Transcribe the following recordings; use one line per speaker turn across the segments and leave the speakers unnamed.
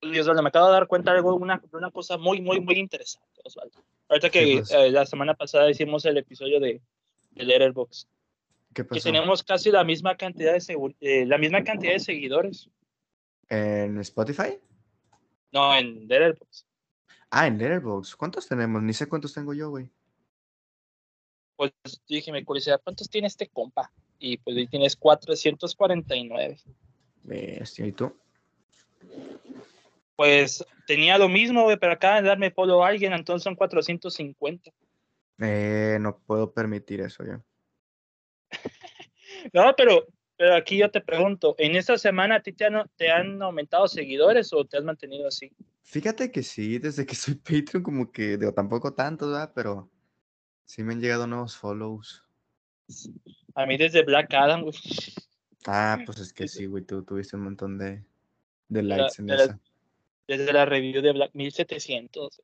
Dios, me acabo de dar cuenta de algo, una, una cosa muy, muy, muy interesante, Osvaldo. Ahorita que eh, la semana pasada hicimos el episodio de, de Letterboxd.
¿Qué pasó?
Que tenemos casi la misma cantidad de, eh, la misma cantidad de seguidores.
¿En Spotify?
No, en Letterboxd.
Ah, en Letterboxd. ¿Cuántos tenemos? Ni sé cuántos tengo yo, güey.
Pues dije, me curiosidad, ¿cuántos tiene este compa? Y pues ahí tienes 449.
Bestia, ¿y tú?
Pues tenía lo mismo, güey, pero acá de darme follow a alguien, entonces son 450.
Eh, no puedo permitir eso ya.
no, pero, pero aquí yo te pregunto, ¿en esta semana a ti te han, te han aumentado seguidores o te has mantenido así?
Fíjate que sí, desde que soy Patreon como que, digo, tampoco tanto, ¿verdad? Pero sí me han llegado nuevos follows.
A mí desde Black Adam, güey.
Ah, pues es que sí, güey, tú tuviste un montón de, de likes en esa.
Desde la review de Black 1700.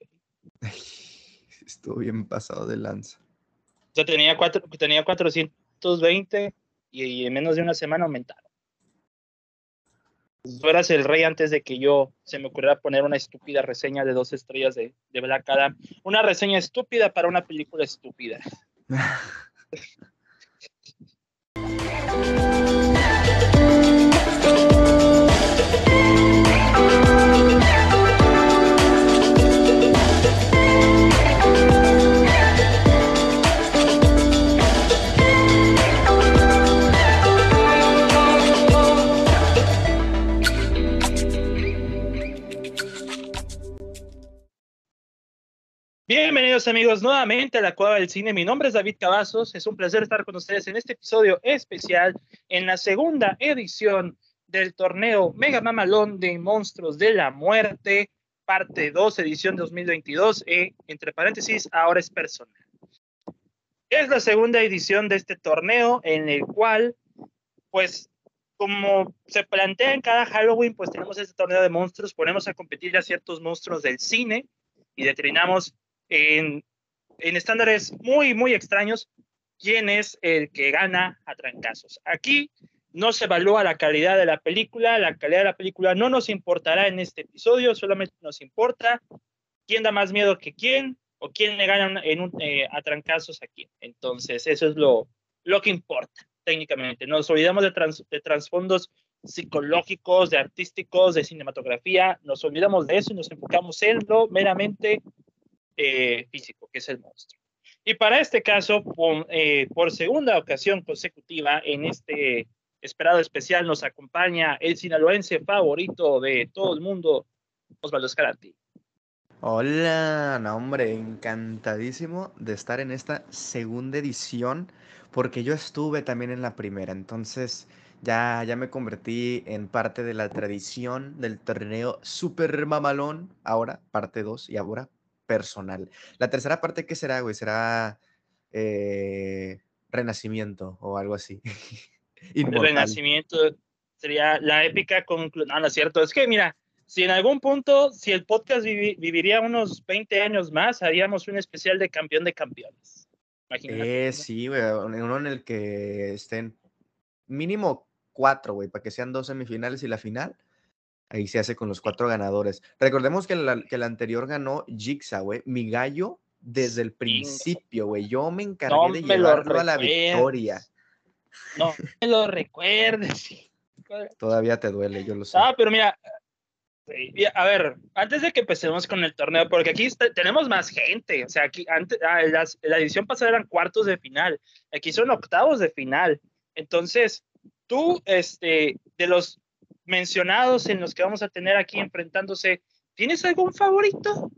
Estuvo bien pasado de lanza.
O sea, tenía, cuatro, tenía 420 y, en menos de una semana aumentaron. Tú eras el rey antes de que yo se me ocurriera poner una estúpida reseña de dos estrellas de, de Black Adam. Una reseña estúpida para una película estúpida. Bienvenidos amigos nuevamente a la Cueva del Cine. Mi nombre es David Cavazos. Es un placer estar con ustedes en este episodio especial en la segunda edición del torneo Mega Mamalón de Monstruos de la Muerte, parte 2, edición 2022. E, entre paréntesis, ahora es personal. Es la segunda edición de este torneo en el cual, pues, como se plantea en cada Halloween, pues tenemos este torneo de monstruos, ponemos a competir a ciertos monstruos del cine y determinamos en, estándares muy, muy extraños quién es el que gana a trancazos. Aquí no se evalúa la calidad de la película, la calidad de la película no nos importará en este episodio, solamente nos importa quién da más miedo que quién o quién le gana en un, eh, a trancazos a quién. Entonces, eso es lo, lo que importa técnicamente. Nos olvidamos de, de trasfondos psicológicos, de artísticos, de cinematografía, nos olvidamos de eso y nos enfocamos en lo meramente eh, físico, que es el monstruo. Y para este caso, eh, por, segunda ocasión consecutiva, en este esperado especial nos acompaña el sinaloense favorito de todo el mundo, Osvaldo Escalante.
Hola, no, hombre, encantadísimo de estar en esta segunda edición, porque yo estuve también en la primera, entonces ya, ya me convertí en parte de la tradición del torneo Super Mamalón, ahora parte 2 y ahora personal. La tercera parte, ¿qué será, güey? Será eh, renacimiento o algo así.
renacimiento sería la épica conclusión. No, no es cierto. Es que, mira, si en algún punto, si el podcast viviría unos 20 años más, haríamos un especial de campeón de campeones.
Imagínate. Eh, sí, güey, uno en el que estén mínimo cuatro, güey, para que sean dos semifinales y la final. Ahí se hace con los cuatro ganadores. Recordemos que, el anterior ganó Jigsaw, güey. Mi gallo desde el principio, güey. Yo me encargué de llevarlo a la victoria.
No me lo recuerdes.
Todavía te duele, yo lo sé.
Ah, pero mira, a ver, antes de que empecemos con el torneo, porque aquí tenemos más gente, o sea, aquí antes, ah, la edición pasada eran cuartos de final, aquí son octavos de final. Entonces, tú, este, de los mencionados en los que vamos a tener aquí enfrentándose, ¿tienes algún favorito?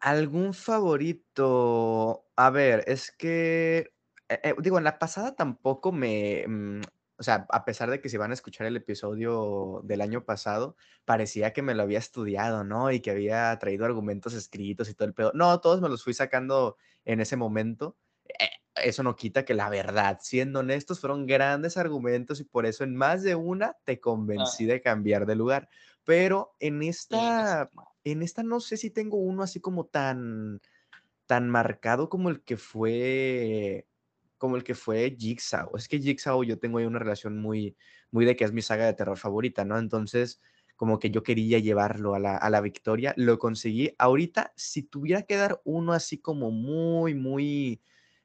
¿Algún favorito? A ver, es que, eh, eh, digo, en la pasada tampoco me, mm, o sea, a pesar de que si van a escuchar el episodio del año pasado, parecía que me lo había estudiado, ¿no? Y que había traído argumentos escritos y todo el pedo. No, todos me los fui sacando en ese momento. Eso no quita que la verdad, siendo honestos, fueron grandes argumentos y por eso en más de una te convencí de cambiar de lugar. Pero en esta, en esta no sé si tengo uno así como tan, tan marcado como el que fue, como el que fue Jigsaw. Es que Jigsaw yo tengo ahí una relación muy, muy de que es mi saga de terror favorita, ¿no? Entonces, como que yo quería llevarlo a la, a la victoria, lo conseguí. Ahorita, si tuviera que dar uno así como muy, muy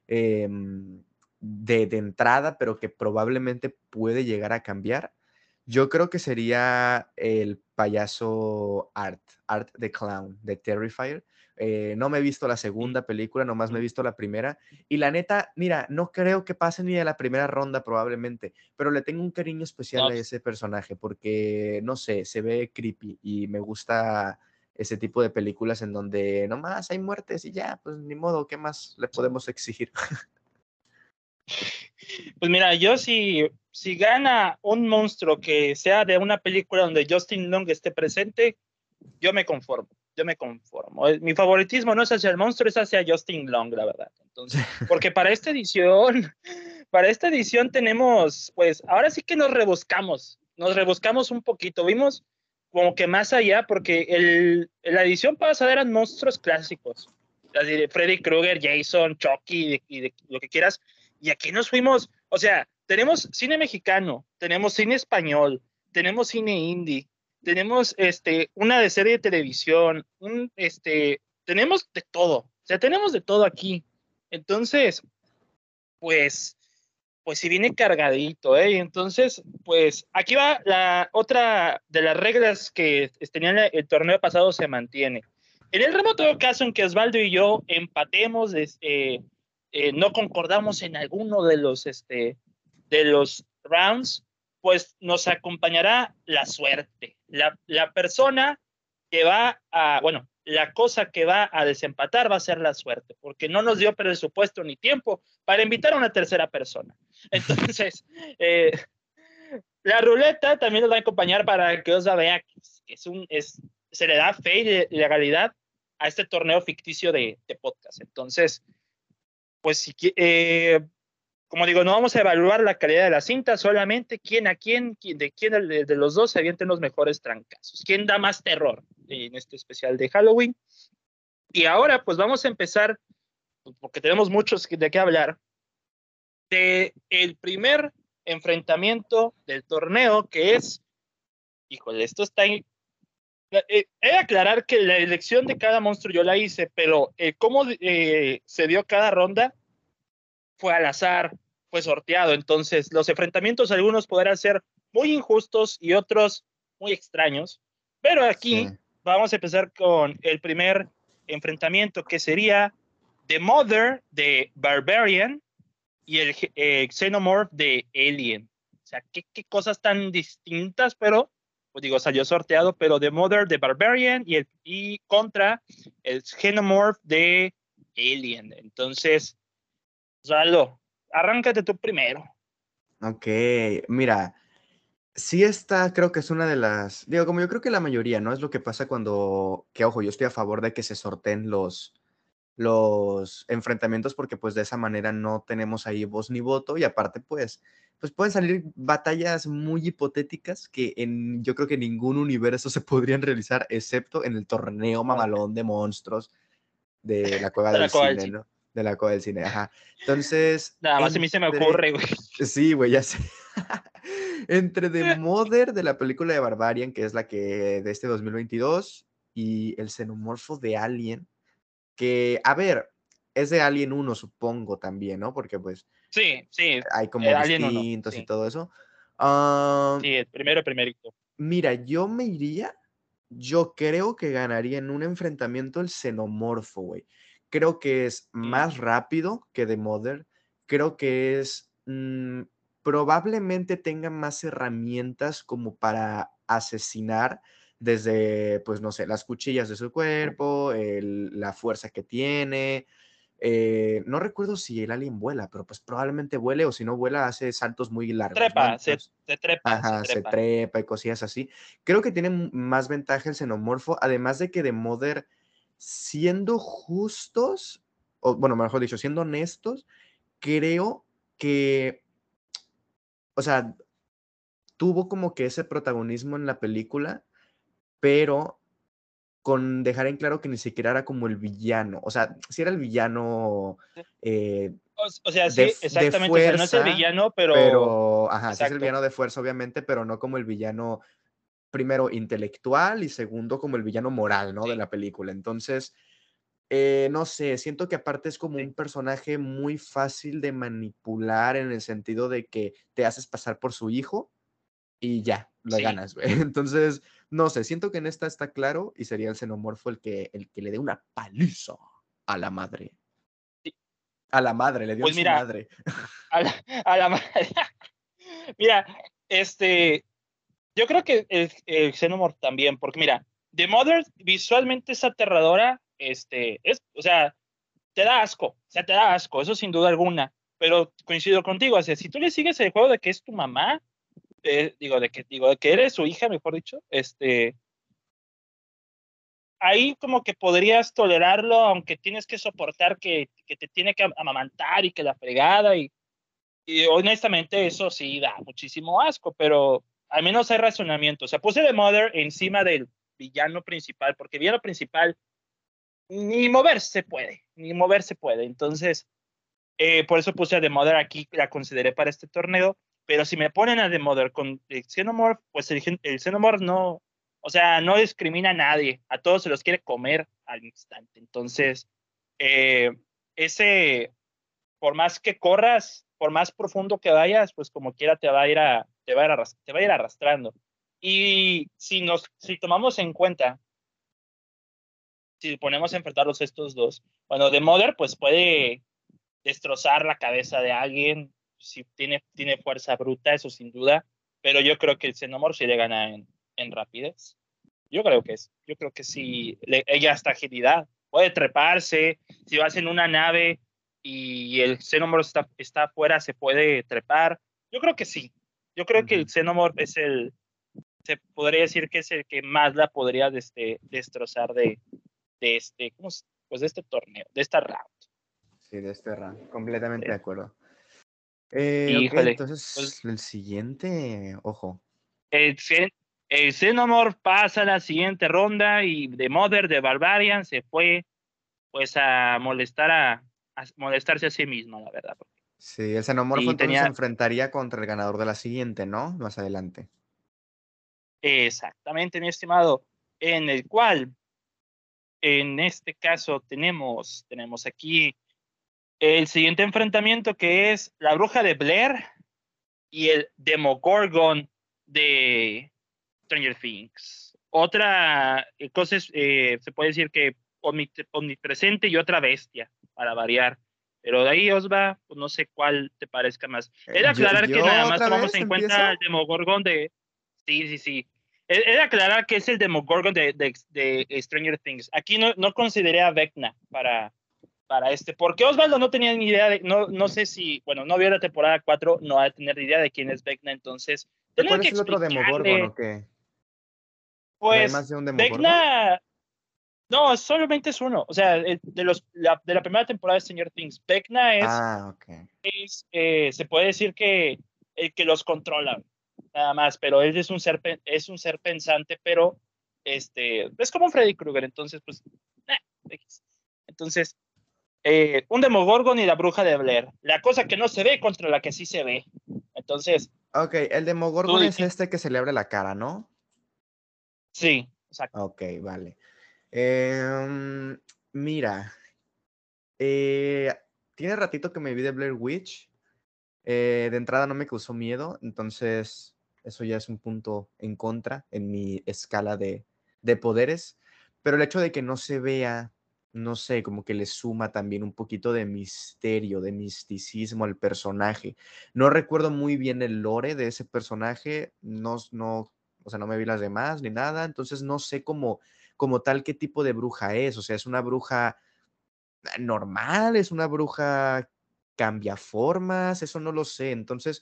em, de, de entrada, pero que probablemente puede llegar a cambiar, yo creo que sería el payaso Art, Art the Clown de Terrifier. Eh, no me he visto la segunda película, nomás me he visto la primera. Y la neta, mira, no creo que pase ni de la primera ronda probablemente, pero le tengo un cariño especial a ese personaje porque, no sé, se ve creepy y me gusta ese tipo de películas en donde nomás hay muertes y ya, pues ni modo, ¿qué más le podemos exigir?
Pues mira, yo si, si gana un monstruo que sea de una película donde Justin Long esté presente, yo me conformo, yo me conformo. Eh, mi favoritismo no es hacia el monstruo, es hacia Justin Long, la verdad. Entonces, porque para esta edición, para esta edición tenemos, pues, ahora sí que nos rebuscamos, nos rebuscamos un poquito. Vimos como que más allá, porque el, la edición pasada eran monstruos clásicos. Freddy Krueger, Jason, Chucky y de lo que quieras y aquí nos fuimos, o sea, tenemos cine mexicano, tenemos cine español, tenemos cine indie, tenemos este, una de serie de televisión, un, este, tenemos de todo, o sea, tenemos de todo aquí. Entonces, pues, pues si viene cargadito, ¿eh? Entonces, pues aquí va la otra de las reglas que tenían el torneo pasado se mantiene. En el remoto caso en que Osvaldo y yo empatemos, este, eh, no concordamos en alguno de los, este, de los rounds, pues nos acompañará la suerte. La, la persona que va a, bueno, la cosa que va a desempatar va a ser la suerte, porque no nos dio presupuesto ni tiempo para invitar a una tercera persona. Entonces, eh, la ruleta también nos va a acompañar para que os vea que es un, es, se le da fe y legalidad a este torneo ficticio de, de podcast. Entonces, pues eh, como digo, no vamos a evaluar la calidad de la cinta, solamente quién a quién, de quién de, los dos se avienten los mejores trancazos, quién da más terror en este especial de Halloween. Y ahora pues vamos a empezar, porque tenemos muchos de qué hablar, de el primer enfrentamiento del torneo que es, híjole, esto está eh, he de aclarar que la elección de cada monstruo yo la hice, pero eh, cómo eh, se dio cada ronda fue al azar, fue sorteado. Entonces, los enfrentamientos algunos podrán ser muy injustos y otros muy extraños. Pero aquí vamos a empezar con el primer enfrentamiento que sería The Mother de Barbarian y el Xenomorph de Alien. O sea, qué, cosas tan distintas, pero pues digo, salió sorteado, pero The Mother de Barbarian y, y contra el Xenomorph de Alien. Entonces, Osvaldo, arráncate tú primero.
Ok, mira, sí está, creo que es una de las, digo, como yo creo que la mayoría, ¿no? Es lo que pasa cuando, que ojo, yo estoy a favor de que se sorteen los, los enfrentamientos porque pues de esa manera no tenemos ahí voz ni voto y aparte pues pues pueden salir batallas muy hipotéticas que en, yo creo que en ningún universo se podrían realizar, excepto en el torneo mamalón de monstruos de la cueva del cine, ¿no? De la cueva del cine, ajá. Entonces...
Nada más a mí se me ocurre, güey.
Sí, güey, ya sé. entre The Mother de la película de Barbarian, que es la que de este 2022, y el xenomorfo de Alien, que, a ver, es de Alien 1, supongo también, ¿no? Porque pues
Sí, sí.
Hay como distintos y todo eso.
sí, el primero, primerito.
Mira, yo me iría, yo creo que ganaría en un enfrentamiento el xenomorfo, güey. Creo que es más rápido que The Mother. Creo que es, mm, probablemente tenga más herramientas como para asesinar desde, pues no sé, las cuchillas de su cuerpo, la fuerza que tiene, eh, no recuerdo si el alien vuela, pero pues probablemente vuele o si no vuela hace saltos muy largos.
Trepa, se, trepa.
Ajá, se trepa. y cosillas así. Creo que tiene más ventaja el xenomorfo, además de que de Mother, siendo justos, o bueno, mejor dicho, siendo honestos, creo que, o sea, tuvo como que ese protagonismo en la película, pero con dejar en claro que ni siquiera era como el villano. O sea, si era el villano. Eh,
o, sea, sí, exactamente. no es el villano, pero.
Pero, ajá, sí es el villano de fuerza, obviamente, pero no como el villano primero, intelectual y segundo, como el villano moral, ¿no? De la película. Entonces, eh, no sé, siento que aparte es como un personaje muy fácil de manipular en el sentido de que te haces pasar por su hijo y ya, lo ganas, güey. Entonces, no sé, siento que en esta está claro y sería el xenomorfo el que, el que le dé una paliza a la madre. A la madre, le dio
pues
a su madre.
A la, a la madre. mira, este, yo creo que el, el Xenomorph también, porque mira, The Mother visualmente es aterradora, este, es, o sea, te da asco, o sea, te da asco, eso sin duda alguna, pero coincido contigo, o sea, si tú le sigues el juego de que es tu mamá, digo, de que, digo, de que eres su hija, mejor dicho, este, ahí como que podrías tolerarlo, aunque tienes que soportar que, que te tiene que amamantar y que la fregada, y, y honestamente eso sí da muchísimo asco, pero al menos hay razonamiento. O sea, puse The Mother encima del villano principal, porque villano principal ni moverse puede, ni moverse puede. Entonces, eh, por eso puse a The Mother aquí, la consideré para este torneo. Pero si me ponen a The Mother con el Xenomorph, pues el, el Xenomorph no, o sea, no discrimina a nadie, a todos se los quiere comer al instante. Entonces, eh, ese, por más que corras, por más profundo que vayas, pues como quiera te va a ir, a, te va a ir, te va a ir arrastrando. Y si, nos, si tomamos en cuenta, si ponemos a enfrentarlos estos dos, bueno, de Mother pues puede destrozar la cabeza de alguien, si tiene, tiene fuerza bruta, eso sin duda, pero yo creo que el Xenomorph sí le gana en, en rapidez. Yo creo que es, yo creo que sí, le, ella hasta agilidad, puede treparse, si vas en una nave y el Xenomorph está, está afuera, se puede trepar. Yo creo que sí, yo creo que el Xenomorph es el, se podría decir que es el que más la podría este, destrozar de, de este, ¿cómo, pues de este torneo, de esta round.
Sí, de este round, completamente de acuerdo. Eh, okay, entonces, pues, el siguiente, ojo.
El, el Xenomorph pasa a la siguiente ronda y de Mother de Barbarian se fue pues a molestar a, a molestarse a sí mismo, la verdad.
Sí, el Xenomorph entonces tenía... se enfrentaría contra el ganador de la siguiente, ¿no? Más adelante.
Exactamente, mi estimado. En el cual, en este caso, tenemos, tenemos aquí el siguiente enfrentamiento que es la bruja de Blair y el Demogorgon de Stranger Things. Otra eh, cosa es, eh, se puede decir que omnipresente y otra bestia, para variar. Pero de ahí, Osva, pues no sé cuál te parezca más. He de aclarar que nada más tomamos en cuenta el Demogorgon de. Sí, sí, sí. He de aclarar que es el Demogorgon de, de, de Stranger Things. Aquí no, no consideré a Vecna para, para este, porque Osvaldo no tenía ni idea de, no, no sé si, bueno, no vio la temporada 4, no va a tener ni idea de quién es Vecna, entonces.
¿Cuál es el otro Demogorgon o qué?
Pues, más de un Vecna, no, solamente es uno. O sea, de, los, la, de la primera temporada de Stranger Things, Vecna es,
ah, okay.
es eh, se puede decir que el que los controla, nada más, pero él es un ser, es un ser pensante, pero este, es como Freddy Krueger, entonces, pues, eh, entonces, eh, un Demogorgon y la bruja de Blair. La cosa que no se ve contra la que sí se ve. Entonces.
Ok, el Demogorgon es este que se le abre la cara, ¿no?
Sí, exacto.
Ok, vale. Eh, mira, eh, tiene ratito que me vi de Blair Witch. Eh, de entrada no me causó miedo, entonces eso ya es un punto en contra en mi escala de, de poderes. Pero el hecho de que no se vea, no sé, como que le suma también un poquito de misterio, de misticismo al personaje. No recuerdo muy bien el lore de ese personaje, no, no o sea, no me vi las demás ni nada, entonces no sé cómo, como tal qué tipo de bruja es, o sea, es una bruja normal, es una bruja cambia formas, eso no lo sé, entonces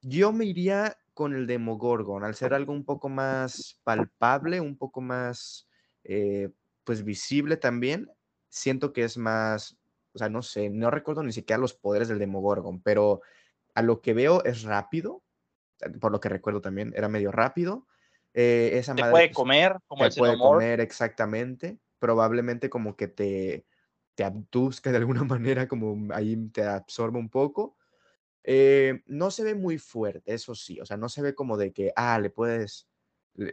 yo me iría con el Demogorgon, al ser algo un poco más palpable, un poco más, eh, pues visible también, siento que es más, o sea, no sé, no recuerdo ni siquiera los poderes del Demogorgon, pero a lo que veo es rápido, por lo que recuerdo también, era medio rápido. Eh, esa
te puede comer, como
te puede comer exactamente. Probablemente como que te, te abduzca de alguna manera, como ahí te absorbe un poco. Eh, no se ve muy fuerte, eso sí, o sea, no se ve como de que, ah, le puedes,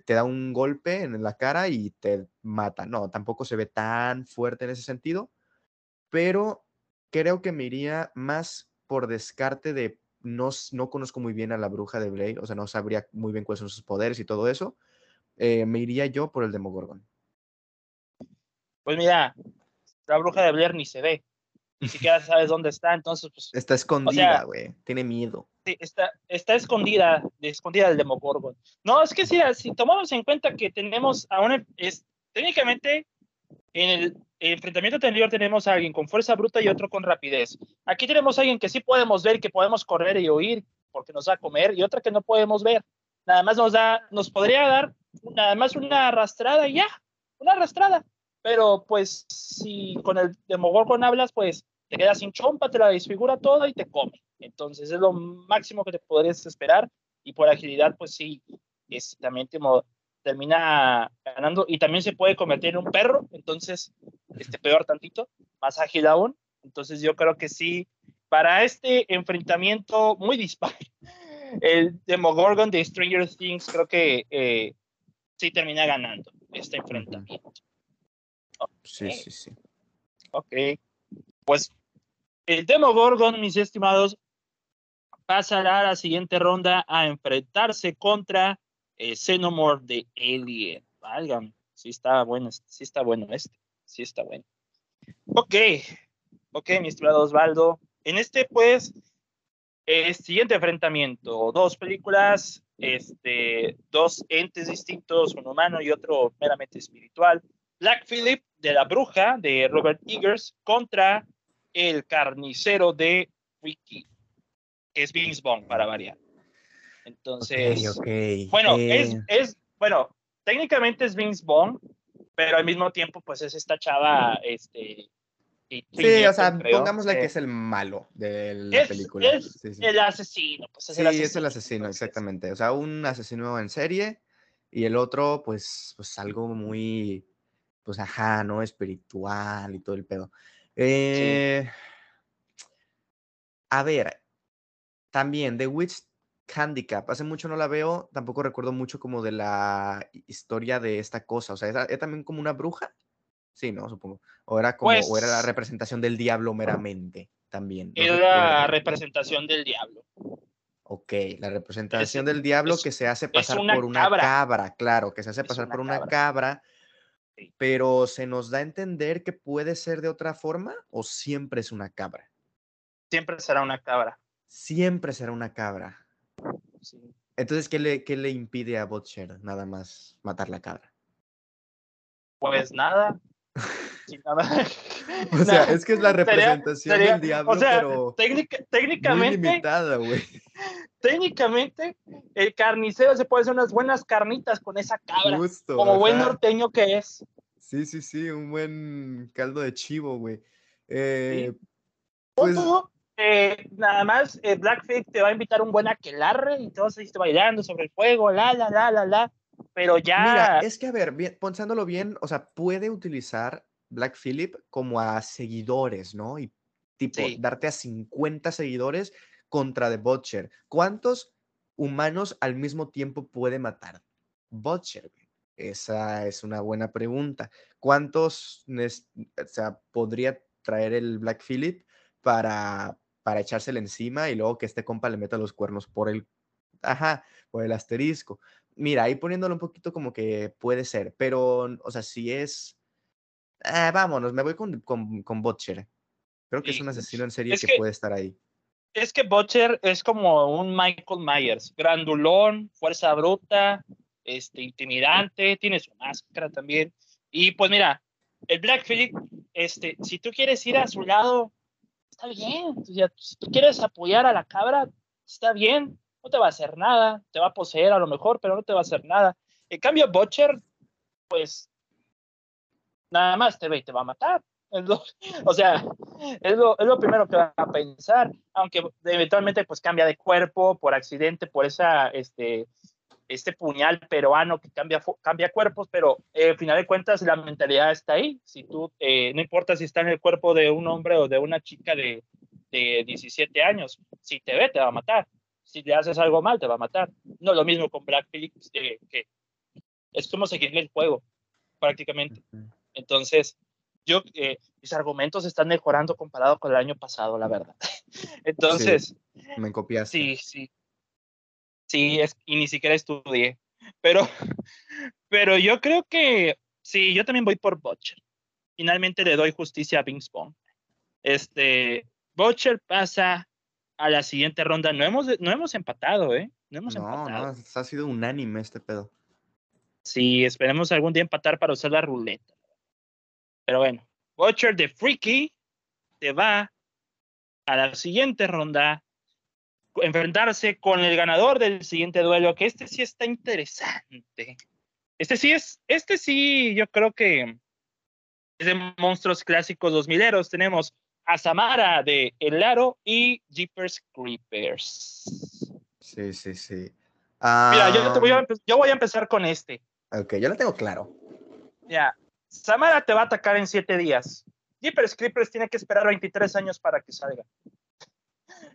te da un golpe en la cara y te mata. No, tampoco se ve tan fuerte en ese sentido, pero creo que me iría más por descarte de no, no conozco muy bien a la bruja de Blade, o sea, no sabría muy bien cuáles son sus poderes y todo eso. Eh, me iría yo por el Demogorgon.
Pues mira, la bruja de Blair ni se ve. Ni siquiera sabes dónde está, entonces pues...
Está escondida, güey. Tiene miedo.
Sí, está, está escondida, escondida el Demogorgon. No, es que si, si tomamos en cuenta que tenemos a un... Es, técnicamente, en el enfrentamiento anterior tenemos a alguien con fuerza bruta y otro con rapidez. Aquí tenemos a alguien que sí podemos ver, que podemos correr y oír porque nos va a comer, y otra que no podemos ver. Nada más nos da, nos podría dar nada más una arrastrada y ya, una arrastrada. Pero pues si con el Demogorgon hablas, pues te quedas sin chompa, te la desfigura toda y te come. Entonces es lo máximo que te podrías esperar y por agilidad, pues sí, es, también te, termina ganando y también se puede convertir en un perro, entonces, este peor tantito, más ágil aún. Entonces yo creo que sí, para este enfrentamiento muy dispar, el Demogorgon de Stranger Things creo que eh, sí termina ganando este enfrentamiento.
Sí, sí, sí.
Ok. Pues el Demogorgon, mis estimados, pasará a la siguiente ronda a enfrentarse contra eh, Xenomorph de Alien. Válgame, sí está bueno, sí está bueno este, sí está bueno. Ok, ok, mi estimado Osvaldo. En este, pues, el siguiente enfrentamiento, dos películas, este, dos entes distintos, un humano y otro meramente espiritual. Black Phillip de la bruja de Robert Eggers contra el carnicero de Wiki, que es Vince Bond para variar. Entonces, bueno, es, eh. es, bueno, técnicamente es Vince Bond, pero al mismo tiempo, pues es esta chava, este...
Sí, o sea, pongámosle que es el malo de la película.
Es el asesino, pues
es el asesino. es el asesino, exactamente. O sea, un asesino en serie y el otro, pues, pues algo muy, pues, ajá, ¿no? Espiritual y todo el pedo. Eh, a ver, también The Witch Handicap. Hace mucho no la veo, tampoco recuerdo mucho como de la historia de esta cosa. O sea, ¿era, también como una bruja? Sí, ¿no? Supongo. O era como, o era la pues representación del diablo meramente también.
era la representación del diablo.
Ok, la representación del diablo que se hace pasar por una cabra. claro, que se hace pasar por una cabra, pero se nos da a entender que puede ser de otra forma o siempre es una cabra.
Siempre será una cabra.
Siempre será una cabra. Entonces, ¿qué le, ¿qué le impide a Butcher nada más matar la cabra?
Pues nada.
o sea, es que es la representación del diablo, o sea, pero
técnicamente,
muy limitada, güey.
Técnicamente, el carnicero se puede hacer unas buenas carnitas con esa cabra, como buen norteño que es.
Sí, sí, sí, un buen caldo de chivo, güey. Eh,
pues, eh, nada más eh, Blackfig te va a invitar un buen aquelarre y todos seguiste bailando sobre el fuego, la, la, la, la, la. Pero ya.
Mira, es que a ver, bien, pensándolo bien, o sea, puede utilizar Black Phillip como a seguidores, ¿no? Y tipo, darte a 50 seguidores contra The Butcher. ¿Cuántos humanos al mismo tiempo puede matar Butcher? Esa es una buena pregunta. ¿Cuántos o sea, podría traer el Black Phillip para, para echársela encima y luego que este compa le meta los cuernos por el, ajá, por el asterisco. Mira, ahí poniéndolo un poquito como que puede ser, pero, o sea, si es, ah, vámonos, me voy con, con, con Butcher. Creo que es un asesino en serie que, puede estar ahí.
Es que Butcher es como un Michael Myers, grandulón, fuerza bruta, este, intimidante, tiene su máscara también. Y pues mira, el Black Phillip, este, si tú quieres ir a su lado, está bien. si tú quieres apoyar a la cabra, está bien. No te va a hacer nada. Te va a poseer a lo mejor, pero no te va a hacer nada. En cambio, Butcher, pues, nada más te ve y te va a matar. o sea, es lo, primero que va a pensar, aunque eventualmente pues cambia de cuerpo por accidente, por esa, este, este puñal peruano que cambia, cambia cuerpos, pero eh, al final de cuentas la mentalidad está ahí. Si tú, eh, no importa si está en el cuerpo de un hombre o de una chica de, de 17 años, si te ve, te va a matar. Si le haces algo mal, te va a matar. No lo mismo con Black Phillips, eh, que Es como seguirle el juego, prácticamente. Entonces, yo, eh, mis argumentos están mejorando comparado con el año pasado, la verdad. Entonces,
me copiaste.
Sí, sí. Sí, es, y ni siquiera estudié. Pero, pero yo creo que sí, yo también voy por Butcher. Finalmente le doy justicia a Vince Bond. Este, Butcher pasa a la siguiente ronda. No hemos, no hemos empatado, ¿eh? No hemos empatado. No, no,
ha sido unánime este pedo.
Sí, esperemos algún día empatar para usar la ruleta. Pero bueno, Butcher de Freaky te va a la siguiente ronda enfrentarse con el ganador del siguiente duelo, que este sí está interesante. Este sí es, este sí, yo creo que es de monstruos clásicos 2000 eros. Tenemos a Samara de El Aro y Jeepers Creepers.
Sí, sí, sí.
Mira, yo, voy a, yo voy a empezar con este.
Ok, yo lo tengo claro.
Ya, Samara te va a atacar en siete días. Jeepers Creepers tiene que esperar 23 años para que salga.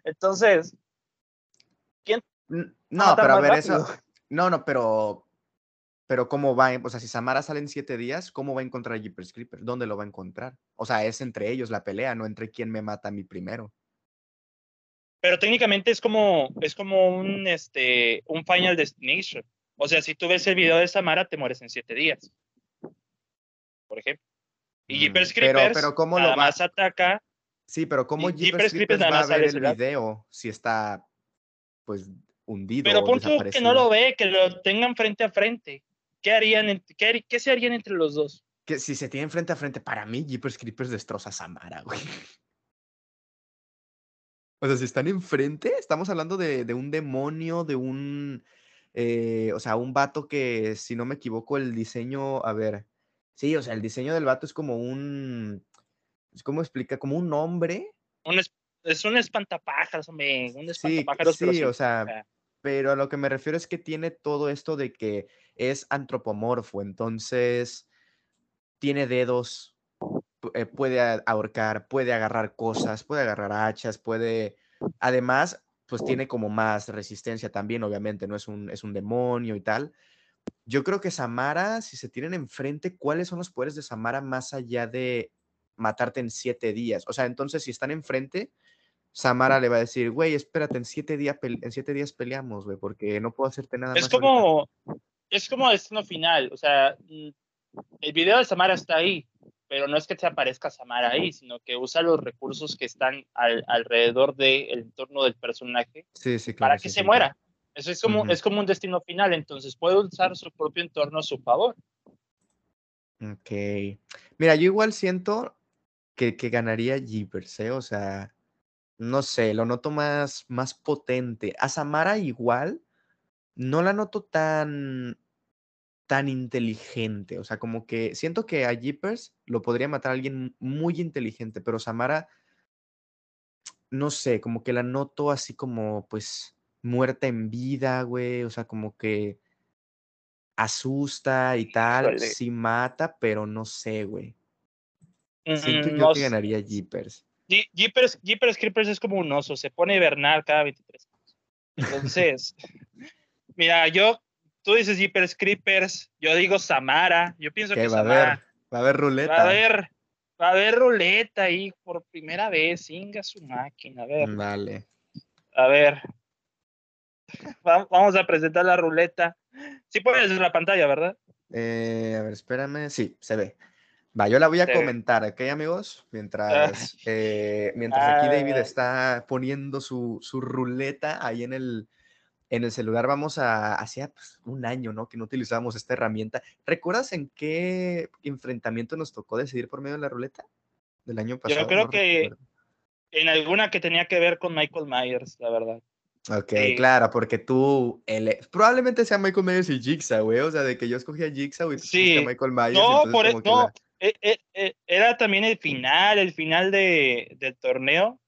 Entonces, ¿quién?
No, pero a ver, eso. No, no, pero. Pero ¿cómo va? O sea, si Samara sale en siete días, ¿cómo va a encontrar a Jeepers Creepers? ¿Dónde lo va a encontrar? O sea, es entre ellos la pelea, no entre quién me mata a mí primero.
Pero técnicamente es como, es como un, este, un Final Destination. O sea, si tú ves el video de Samara, te mueres en siete días por ejemplo. Y mm, Jeepers Creepers pero, ¿cómo nada lo más ataca.
Sí, pero ¿cómo Jeepers, Creepers, va a ver el video si está, pues, hundido
Pero punto que no lo ve, que lo tengan frente a frente. ¿Qué harían, qué, qué se harían entre los dos?
Que si se tienen frente a frente, para mí Jeepers Creepers destroza a Samara, güey. O sea, si están enfrente, estamos hablando de, de un demonio, de un... Eh, o sea, un vato que, si no me equivoco, el diseño, a ver, Sí, o sea, el diseño del vato es como un. ¿Cómo explica? Como un hombre.
es, un espantapájaros, hombre. Un
espantapájaros. Sí, sí o sea, pero a lo que me refiero es que tiene todo esto de que es antropomorfo, entonces tiene dedos, eh, puede ahorcar, puede agarrar cosas, puede agarrar hachas, puede. Además, pues tiene como más resistencia también, obviamente, no es un, es un demonio y tal. Yo creo que Samara, si se tienen enfrente, ¿cuáles son los poderes de Samara más allá de matarte en siete días? O sea, entonces si están enfrente, Samara le va a decir, güey, espérate, en siete, días en siete días peleamos, güey, porque no puedo hacerte nada
es Como, es como destino final, o sea, mm, el video de Samara está ahí, pero no es que te aparezca Samara ahí, sino que usa los recursos que están alrededor del entorno del personaje para que se muera. Eso es como, es como un destino final, entonces puede usar su propio entorno a su favor.
Ok. Mira, yo igual siento que, que ganaría Jeepers, ¿eh? O sea, no sé, lo noto más, más potente. A Samara igual, no la noto tan, tan inteligente. O sea, como que siento que a Jeepers lo podría matar alguien muy inteligente, pero Samara, no sé, como que la noto así como, pues, muerta en vida, güey, o sea, como que asusta y tal, sí mata, pero no sé, güey. Siento mm, yo que ganaría Jeepers.
Jeepers. Jeepers Creepers es como un oso, se pone a hibernar cada 23 años. Entonces, mira, yo, tú dices Jeepers Creepers, yo digo Samara, yo pienso que
va
Samara.
A haber, va a haber ruleta.
Va a haber, va a haber ruleta ahí por primera vez, inga su máquina, a ver.
Vale.
A ver, Vamos a presentar la ruleta. Sí puedes ver la pantalla, ¿verdad?
Eh, a ver, espérame. Sí, se ve. Va, yo la voy a comentar, ¿ok, amigos? Mientras, ah. eh, mientras aquí David ah. está poniendo su, su, ruleta ahí en el, en el celular, vamos a, hacía pues, un año, ¿no? Que no utilizábamos esta herramienta. ¿Recuerdas en qué enfrentamiento nos tocó decidir por medio de la ruleta? Del año pasado.
Yo creo que en alguna que tenía que ver con Michael Myers, la verdad.
Ok, claro, porque tú, probablemente sea Michael Myers y Jigsaw, güey, o sea, de que yo escogí a Jigsaw y tú sí. a Michael Myers.
No, por eso, no, e, e, e, era también el final, el final de, del torneo,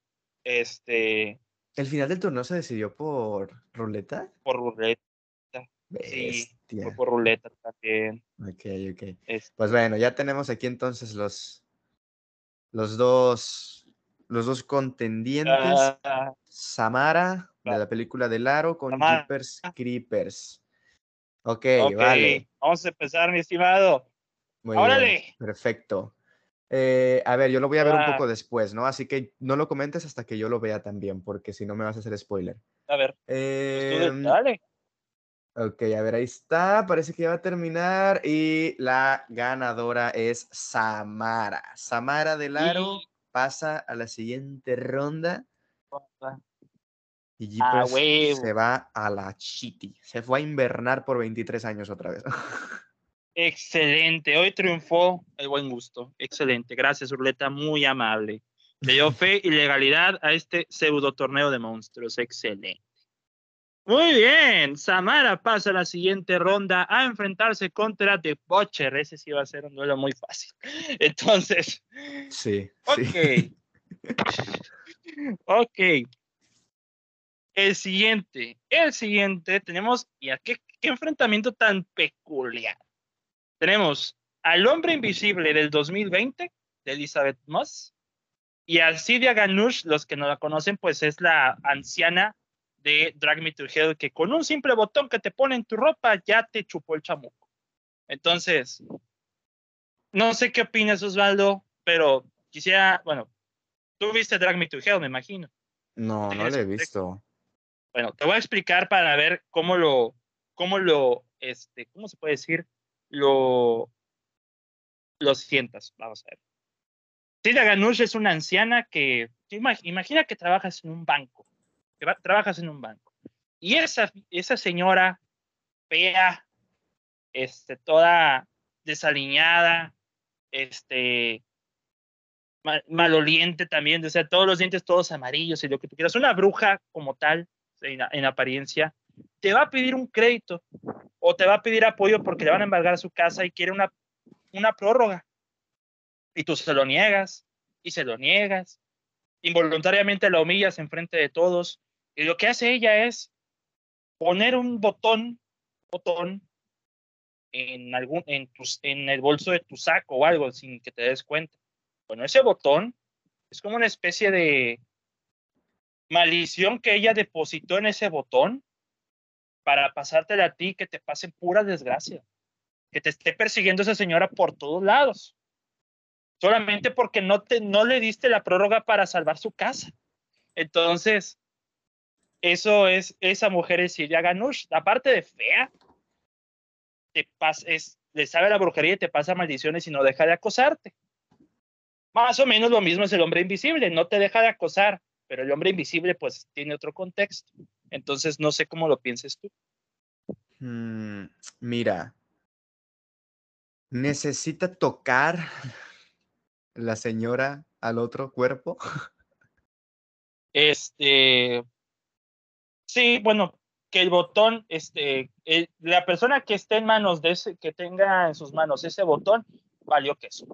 este...
¿El final del torneo se decidió por ruleta?
Por ruleta. Sí, por ruleta también.
Ok, ok. Pues bueno, ya tenemos aquí entonces los, los dos, los dos contendientes. Ah. Samara de la película de Laro con Jeepers Creepers. Ok,
Ok,
vale.
vamos a empezar, mi estimado.
Muy bien,
¡Órale!
perfecto. Eh, a ver, yo lo voy a ver un
Ah.
poco después, ¿no? Así que no lo comentes hasta que yo lo vea también, porque si no me vas a hacer spoiler.
A ver, pues
Em,
dale.
ok, a ver, ahí está. Parece que ya va a terminar. Y la ganadora es Samara. Samara del Aro
Y-
pasa a la siguiente ronda. Y
Ah,
se va a la chiti. Se fue a invernar por 23 años otra vez.
Excelente, hoy triunfó el buen gusto. Excelente, gracias, Urleta, muy amable. Le dio fe y legalidad a este pseudo torneo de monstruos. Excelente. Muy bien, Samara pasa a la siguiente ronda a enfrentarse contra The Butcher. Ese sí va a ser un duelo muy fácil. Entonces,
Sí,
ok.
sí.
ok. El siguiente, el siguiente tenemos, ya qué, qué enfrentamiento tan peculiar. Tenemos al hombre invisible del 2020, de Elizabeth Moss, y a Cidia Ganush, los que no la conocen, pues es la anciana de Drag Me to Hell, que con un simple botón que te pone en tu ropa ya te chupó el chamuco. Entonces, no sé qué opinas, Osvaldo, pero quisiera, bueno, tú viste Drag Me to Hell, me imagino.
No, no lo he visto.
Bueno, te voy a explicar para ver cómo lo, cómo lo, este, ¿cómo se puede decir? Lo, lo sientas. Vamos a ver. Silvia Ganush es una anciana que, que ima- imagina que trabajas en un banco, trabajas en un banco. Y esa, esa señora fea, este, toda desaliñada, este, mal- maloliente también, o sea, todos los dientes todos amarillos y lo que tú quieras. Una bruja como tal, en, en apariencia, te va a pedir un crédito o te va a pedir apoyo porque le van a embargar su casa y quiere una, una prórroga. Y tú se lo niegas y se lo niegas. Involuntariamente la humillas enfrente de todos. Y lo que hace ella es poner un botón, botón en, algún, en, tus, en el bolso de tu saco o algo sin que te des cuenta. Bueno, ese botón es como una especie de maldición que ella depositó en ese botón para pasártela a ti, que te pasen pura desgracia, que te esté persiguiendo esa señora por todos lados, solamente porque no, te, no le diste la prórroga para salvar su casa. Entonces, eso es, esa mujer es Silvia Ganush, aparte de fea, te pas, es, le sabe la brujería y te pasa maldiciones y no deja de acosarte. Más o menos lo mismo es el hombre invisible, no te deja de acosar, pero el hombre invisible pues tiene otro contexto. Entonces no sé cómo lo pienses tú.
Mm, mira, necesita tocar la señora al otro cuerpo.
Este, sí, bueno, que el botón, este, el- la persona que esté en manos de ese, que tenga en sus manos ese botón, valió queso.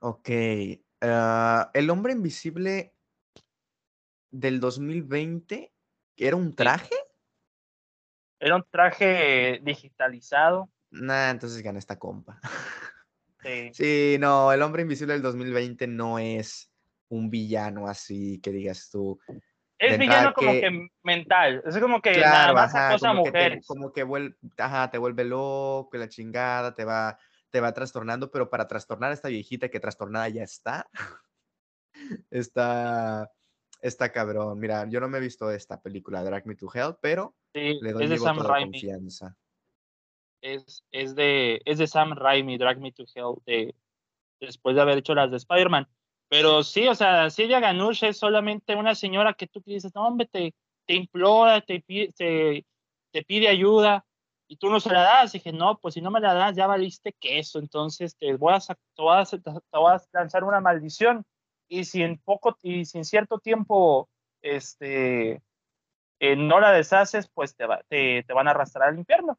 Ok. ah, el hombre invisible del 2020 era un traje.
Era un traje digitalizado.
Nah, entonces gana esta compa.
de-
Sí, no, el hombre invisible del 2020 no es un villano así que digas tú.
Es villano como
que-
que mental. Es como que nada
Claro,
más
ajá,
acosa a
como que te,
mujeres.
como que vuel- ajá, te vuelve loco, y la chingada, te va, te va trastornando, pero para trastornar a esta viejita que trastornada ya está, está, está cabrón. Mira, yo no me he visto esta película, Drag Me to Hell, pero
Sí,
le doy
es
mi
de Sam
voto de
Raimi.
confianza.
Es, es, de, es de Sam Raimi, Drag Me to Hell, de, después de haber hecho las de Spider-Man. Pero sí, o sea, Silvia Ganush es solamente una señora que tú dices, no, hombre, te, te implora, te, te, pide ayuda y tú no se la das. dije, no, pues si no me la das, ya valiste queso. Entonces te voy a, te voy te voy a lanzar una maldición. Y si en poco, y si en cierto tiempo, este, eh, no la deshaces, pues te, te, te van a arrastrar al infierno,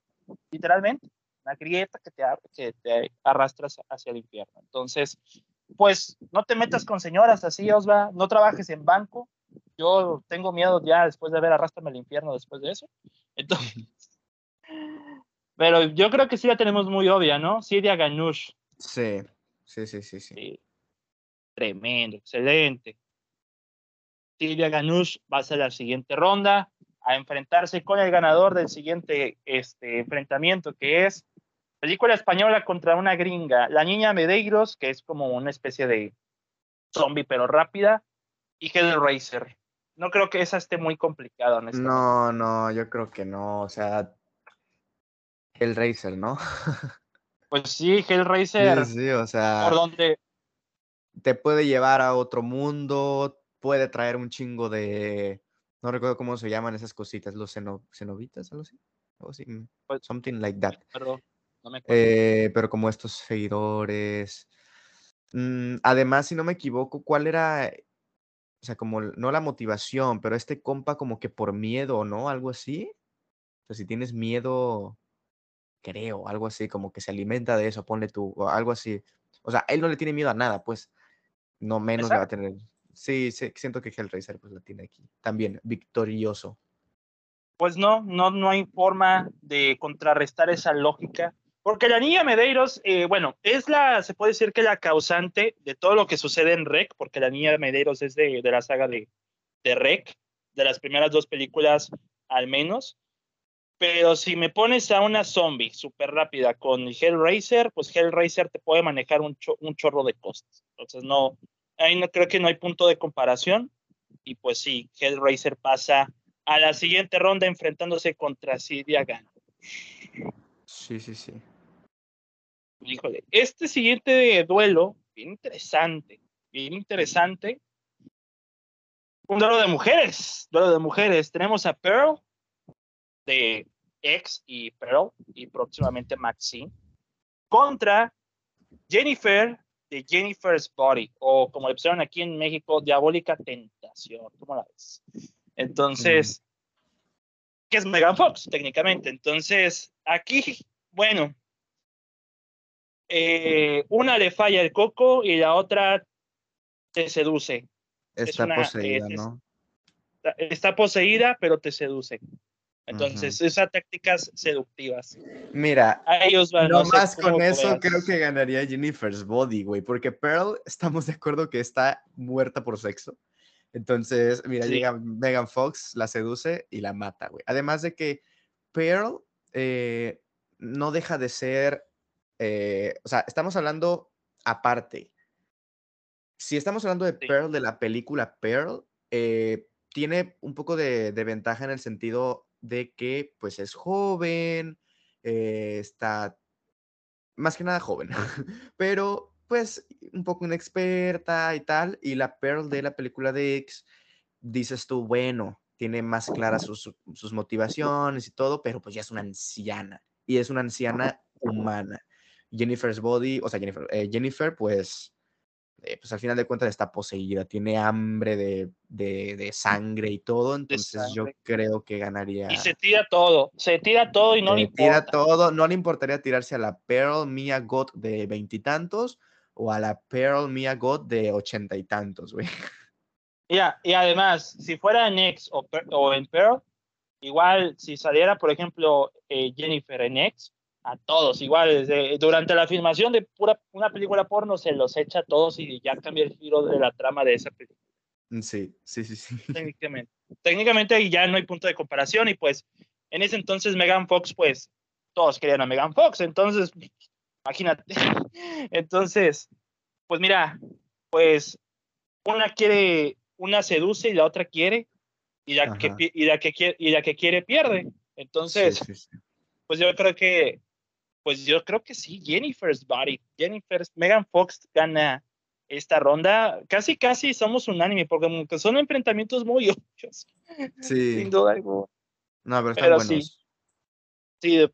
literalmente. Una grieta que te, que te arrastras hacia el infierno. Entonces, pues no te metas con señoras así, Osva, no trabajes en banco. Yo tengo miedo ya después de ver Arrástrame al infierno después de eso. Entonces, pero yo creo que sí la tenemos muy obvia, ¿no? Sidia Ganush.
Sí, sí, sí, sí, sí.
Sí. Tremendo, excelente. Silvia Ganush va a ser la siguiente ronda. a enfrentarse con el ganador del siguiente este, enfrentamiento, que es película española contra una gringa, La Niña Medeiros, que es como una especie de zombie pero rápida, y Hellraiser. No creo que esa esté muy complicada,
No, no, yo creo que no, o sea, Hellraiser, ¿no?
pues sí, Hellraiser.
Sí, sí, o sea.
Por donde.
Te puede llevar a otro mundo, puede traer un chingo de. No recuerdo cómo se llaman esas cositas, los cenobitas, algo así. Algo así. Mm, pues, something like that.
Perdón, no me
eh, pero como estos seguidores. Mm, además, si no me equivoco, ¿cuál era? O sea, como no la motivación, pero este compa como que por miedo, ¿no? Algo así. O sea, si tienes miedo, creo, algo así, como que se alimenta de eso, ponle tú, o algo así. O sea, él no le tiene miedo a nada, pues. No menos le va a tener. Sí, sí, siento que Hellraiser pues la tiene aquí. También, victorioso.
Pues no, no, no hay forma de contrarrestar esa lógica. Porque la niña Medeiros, eh, bueno, es la, se puede decir que la causante de todo lo que sucede en Rec, porque la niña Medeiros es de, de la saga de, de Rec, de las primeras dos películas al menos. Pero si me pones a una zombie súper rápida con Hellraiser, pues Hellraiser te puede manejar un, chorro de cosas. Entonces, no, ahí no creo que no hay punto de comparación. Y pues sí, Hellraiser pasa a la siguiente ronda enfrentándose contra Sidia Gan.
Sí, sí, sí.
Híjole, este siguiente duelo, bien interesante, bien interesante. Un duelo de mujeres, duelo de mujeres. Tenemos a Pearl de X y Pearl y próximamente Maxine contra Jennifer de Jennifer's Body o como le pusieron aquí en México, Diabólica Tentación. ¿Cómo la ves? Entonces, que es Megan Fox técnicamente. Entonces, aquí, bueno, eh, una le falla el coco y la otra te seduce.
Está poseída, ¿no?
Está poseída, pero te seduce. Entonces, esas tácticas seductivas.
Mira, no, más con eso creo que ganaría Jennifer's Body, güey, porque Pearl estamos de acuerdo que está muerta por sexo. Entonces, mira, llega Megan Fox, la seduce y la mata, güey. Además de que Pearl eh, no deja de ser, eh, o sea, estamos hablando aparte. Si estamos hablando de Pearl, de la película Pearl, eh, tiene un poco de, de ventaja en el sentido de que pues es joven, eh, está más que nada joven, pero pues un poco inexperta y tal, y la Pearl de la película de X, dices tú, bueno, tiene más claras sus, sus motivaciones y todo, pero pues ya es una anciana, y es una anciana humana. Jennifer's Body, o sea, Jennifer, eh, Jennifer pues eh, pues al final de cuentas está poseída, tiene hambre de, de, sangre y todo, entonces yo creo que ganaría.
Y se tira todo, se tira todo y no le importa.
Tira todo, no le importaría tirarse a la Pearl Mia God de veintitantos o a la Pearl Mia God de ochenta y tantos, güey.
Ya, y además, si fuera en X o, o en Pearl, igual si saliera, por ejemplo, eh, Jennifer en X, a todos igual. durante la filmación de pura, una película porno se los echa a todos y ya cambia el giro de la trama de esa película.
Mm, sí, sí, sí, sí.
Técnicamente. Técnicamente ya no hay punto de comparación y pues en ese entonces Megan Fox, pues todos querían a Megan Fox, entonces imagínate. Entonces, pues mira, pues una quiere, una seduce y la otra quiere y la, que, y la, que, quiere, y la que quiere pierde. Entonces, pues yo creo que pues yo creo que sí, Jennifer's Body, Jennifer's, Megan Fox gana esta ronda. Casi, casi somos unánime, porque son enfrentamientos muy obvios. Sí. Sin duda alguna.
No, pero están buenos.
Sí, sí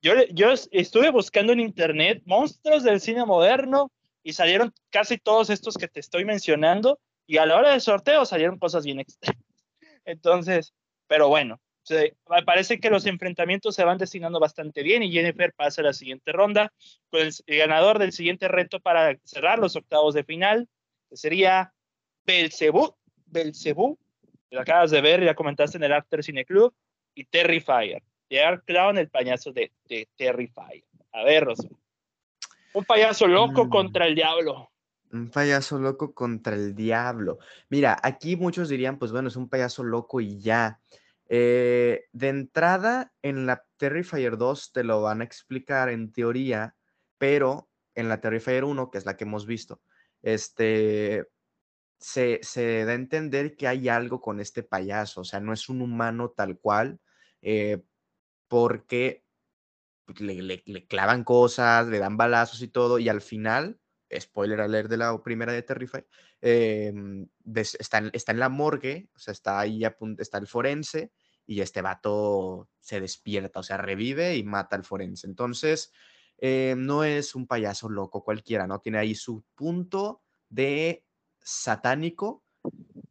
yo, yo estuve buscando en internet monstruos del cine moderno y salieron casi todos estos que te estoy mencionando y a la hora del sorteo salieron cosas bien extrañas. Entonces, pero bueno, me parece que los enfrentamientos se van destinando bastante bien y Jennifer pasa a la siguiente ronda con el, ganador del siguiente reto para cerrar los octavos de final, que sería Belcebú, Belcebú, lo acabas de ver, ya comentaste en el After Cine Club, y Terrifier, de Art Clown, el payaso de, de Terrifier. A ver, Rosa. Un payaso loco mm. contra el diablo.
Un payaso loco contra el diablo. Mira, aquí muchos dirían, pues bueno, es un payaso loco y ya. Eh, de entrada, en la Terrifier 2 te lo van a explicar en teoría, pero en la Terrifier 1, que es la que hemos visto, este, se, da a entender que hay algo con este payaso, o sea, no es un humano tal cual, eh, porque pues, le, clavan cosas, le dan balazos y todo, y al final, spoiler alert de la primera de Terrify, em, está, en, está, en, la morgue, o sea, está ahí, está el forense, y este vato se despierta, o sea, revive y mata al forense. Entonces, eh, no es un payaso loco cualquiera, ¿no? Tiene ahí su punto de satánico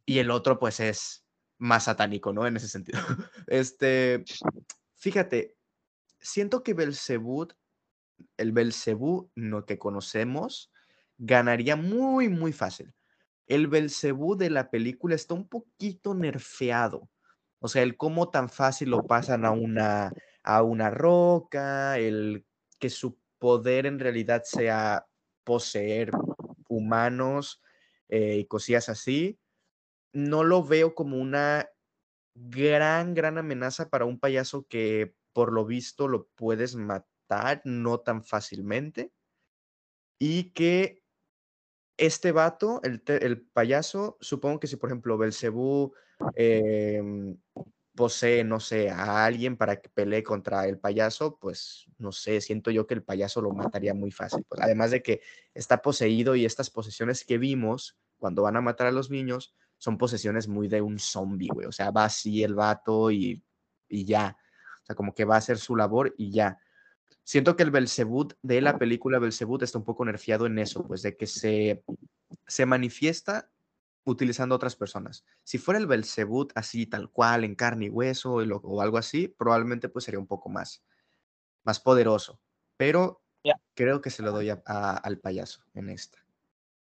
y el otro pues es más satánico, ¿no? En ese sentido. Este, fíjate, siento que Belzebú, el Belcebú no que conocemos, ganaría muy, muy fácil. El Belcebú de la película está un poquito nerfeado. O sea, el cómo tan fácil lo pasan a una, a una roca, el que su poder en realidad sea poseer humanos eh, y cosillas así, no lo veo como una gran, gran amenaza para un payaso que por lo visto lo puedes matar no tan fácilmente y que este vato, el, el payaso, supongo que si por ejemplo Belcebú em, posee, no sé, a alguien para que pelee contra el payaso, pues no sé, siento yo que el payaso lo mataría muy fácil. Pues, además de que está poseído y estas posesiones que vimos cuando van a matar a los niños son posesiones muy de un zombie, güey. O sea, va así el vato y, y ya. O sea, como que va a hacer su labor y ya. Siento que el Belzebut de la película Belzebut está un poco nerfeado en eso, pues de que se, se manifiesta utilizando otras personas. Si fuera el Belzebut así, tal cual, en carne y hueso o, algo así, probablemente pues sería un poco más, más poderoso. Pero creo que se lo doy al payaso en esta.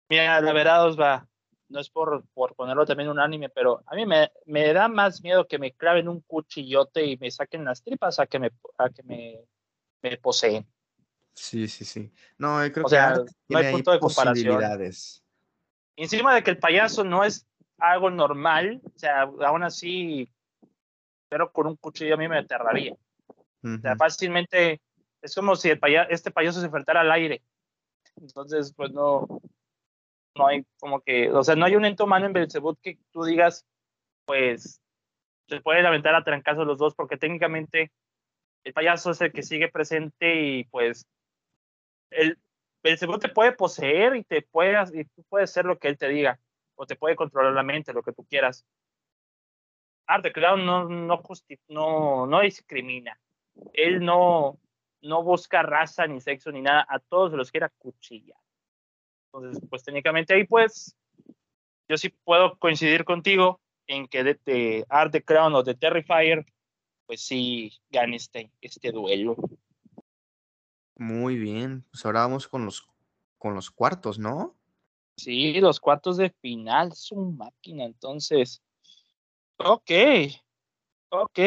Mira, la verdad os va, no es por, por ponerlo también un anime, pero a mí me, me, da más miedo que me claven un cuchillote y me saquen las tripas a que me, a que me, me poseen.
Sí, sí, sí. No, creo
o sea, no hay punto de comparación encima de que el payaso no es algo normal, o sea, aún así, pero con un cuchillo a mí me aterraría. O sea, fácilmente es como si el este payaso se enfrentara al aire. Entonces, pues no, no hay como que, o sea, no hay un ente humano en Belzebut que tú digas, pues, se pueden aventar a trancazos los dos, porque técnicamente el payaso es el que sigue presente y pues el, Belzebú te puede poseer y te puede, y tú puedes ser lo que él te diga, o te puede controlar la mente, lo que tú quieras. Art Clown no, no, no, no discrimina. Él no, no busca raza, ni sexo, ni nada. A todos los quiere cuchillar. Entonces, pues técnicamente ahí, pues, yo sí puedo coincidir contigo en que de, Art the Crown o de Terrifier, pues sí gane este, este duelo.
Muy bien, pues ahora vamos con los, con los cuartos, ¿no?
Sí, los cuartos de final, su máquina, entonces. Ok, ok.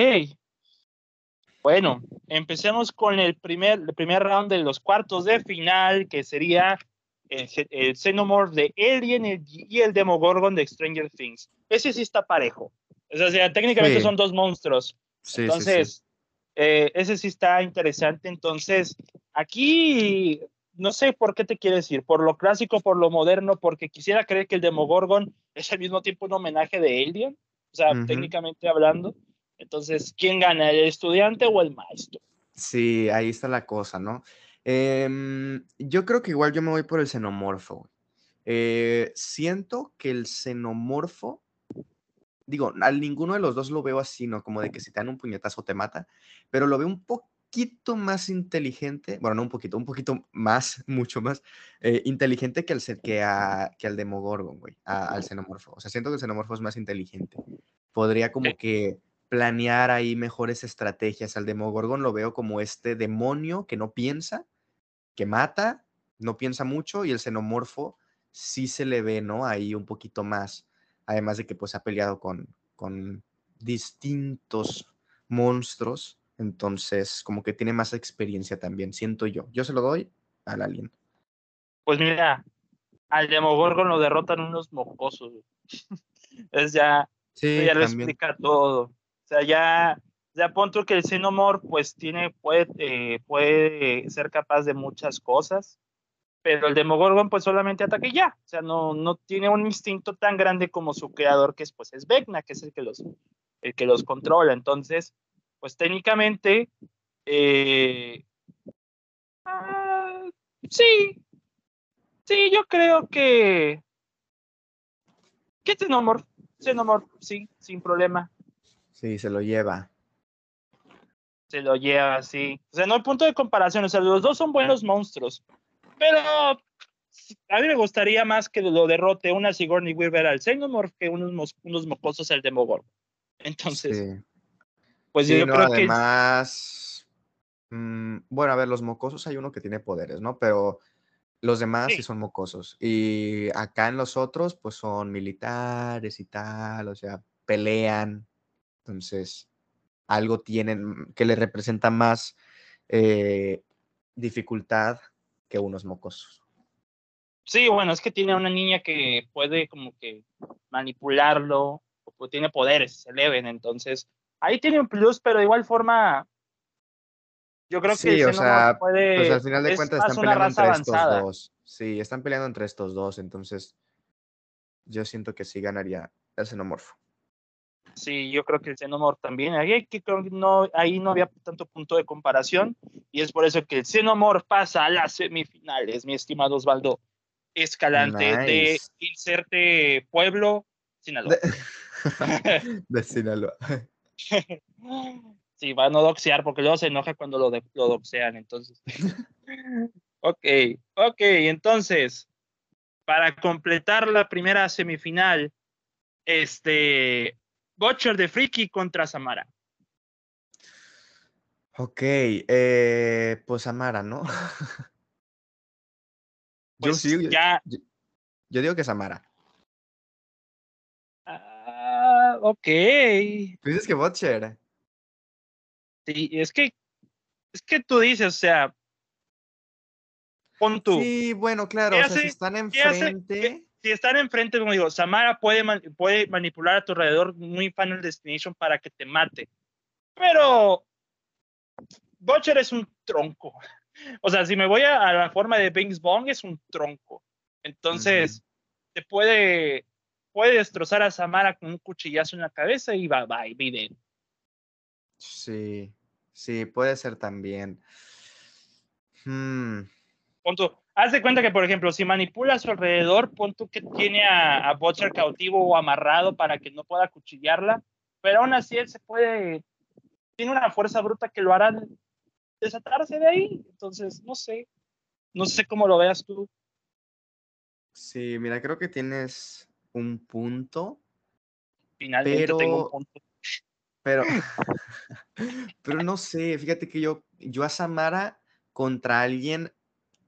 Bueno, empecemos con el primer, el primer round de los cuartos de final, que sería el, el Xenomorph de Alien y el Demogorgon de Stranger Things. Ese sí está parejo. O sea, técnicamente son dos monstruos. Sí, Entonces, eh, ese sí está interesante. Entonces, aquí no sé por qué te quieres ir, por lo clásico, por lo moderno, porque quisiera creer que el Demogorgon es al mismo tiempo un homenaje de Alien, o sea, técnicamente hablando. Entonces, ¿quién gana, el estudiante o el maestro?
Sí, ahí está la cosa, ¿no? Em, yo creo que igual yo me voy por el xenomorfo. Eh, siento que el xenomorfo digo, a ninguno de los dos lo veo así, ¿no? Como de que si te dan un puñetazo te mata, pero lo veo un poquito más inteligente, bueno, no un poquito, un poquito más, mucho más eh, inteligente que al, que, a, que al Demogorgon, güey, al xenomorfo. O sea, siento que el xenomorfo es más inteligente. Podría como que planear ahí mejores estrategias. Al Demogorgon lo veo como este demonio que no piensa, que mata, no piensa mucho, y el xenomorfo sí se le ve, ¿no? Ahí un poquito más además de que pues ha peleado con, con distintos monstruos, entonces como que tiene más experiencia también, siento yo. Yo se lo doy al alien.
Pues mira, al Demogorgon lo derrotan unos mocosos. es ya, ya lo explica todo. O sea, ya, ya punto que el Xenomorph pues tiene, puede, eh, puede ser capaz de muchas cosas, pero el Demogorgon pues solamente ataque ya, o sea, no, no tiene un instinto tan grande como su creador, que es, pues, es Vecna, que es el que los, el que los controla. Entonces, pues técnicamente, eh, ah, sí, sí, yo creo que, que Xenomorph, Xenomorph, sí, sin problema.
Sí, se lo lleva.
Se lo lleva, sí. O sea, no hay punto de comparación, o sea, los dos son buenos monstruos, pero a mí me gustaría más que lo derrote una Sigourney Weaver al Xenomorph que unos, unos mocosos al Demogorgon. Entonces,
pues yo creo que. Además, mm, bueno, a ver, los mocosos hay uno que tiene poderes, ¿no? Pero los demás sí. son mocosos. Y acá en los otros, pues son militares y tal, o sea, pelean. Entonces, algo tienen que le representa más eh, dificultad que unos mocosos.
Sí, bueno, es que tiene una niña que puede como que manipularlo, o tiene poderes, se eleven, entonces ahí tiene un plus, pero de igual forma, yo creo
sí, que o sea, puede, pues al final de cuentas están peleando entre estos dos. Sí, están peleando entre estos dos, entonces yo siento que sí ganaría el xenomorfo.
Sí, yo creo que el xenomorfo también. Ahí, que no, ahí no había tanto punto de comparación y es por eso que el xenomorfo pasa a las semifinales, mi estimado Osvaldo Escalante, de inserte pueblo, Sinaloa.
De, Sinaloa.
Sí, van a doxear porque luego se enoja cuando lo, lo doxean, entonces. ok, ok, entonces, para completar la primera semifinal, este, Butcher de Friki contra Samara.
Ok, eh, pues Samara, ¿no?
Pues yo, sí, ya...
yo, digo que Samara.
Ah, ok.
dices que Butcher.
Sí, es que, es que tú dices, o sea, pon tú.
Sí, bueno, claro, o sea, si están enfrente.
Si están enfrente, como digo, Samara puede, puede manipular a tu alrededor muy Final Destination para que te mate. Pero Butcher es un tronco. O sea, si me voy a, la forma de Bings Bong, es un tronco. Entonces, te puede, puede destrozar a Samara con un cuchillazo en la cabeza y va, va, y vive.
Sí, sí, puede ser también. Hmm.
Punto. Haz de cuenta que, por ejemplo, si manipula a su alrededor, pon tú que tiene a, a Butcher cautivo o amarrado para que no pueda cuchillarla, pero aún así él se puede, tiene una fuerza bruta que lo hará desatarse de ahí. Entonces, no sé, no sé cómo lo veas tú.
Sí, mira, creo que tienes un punto.
Finalmente pero, tengo un punto.
Pero, pero no sé, fíjate que yo, yo a Samara contra alguien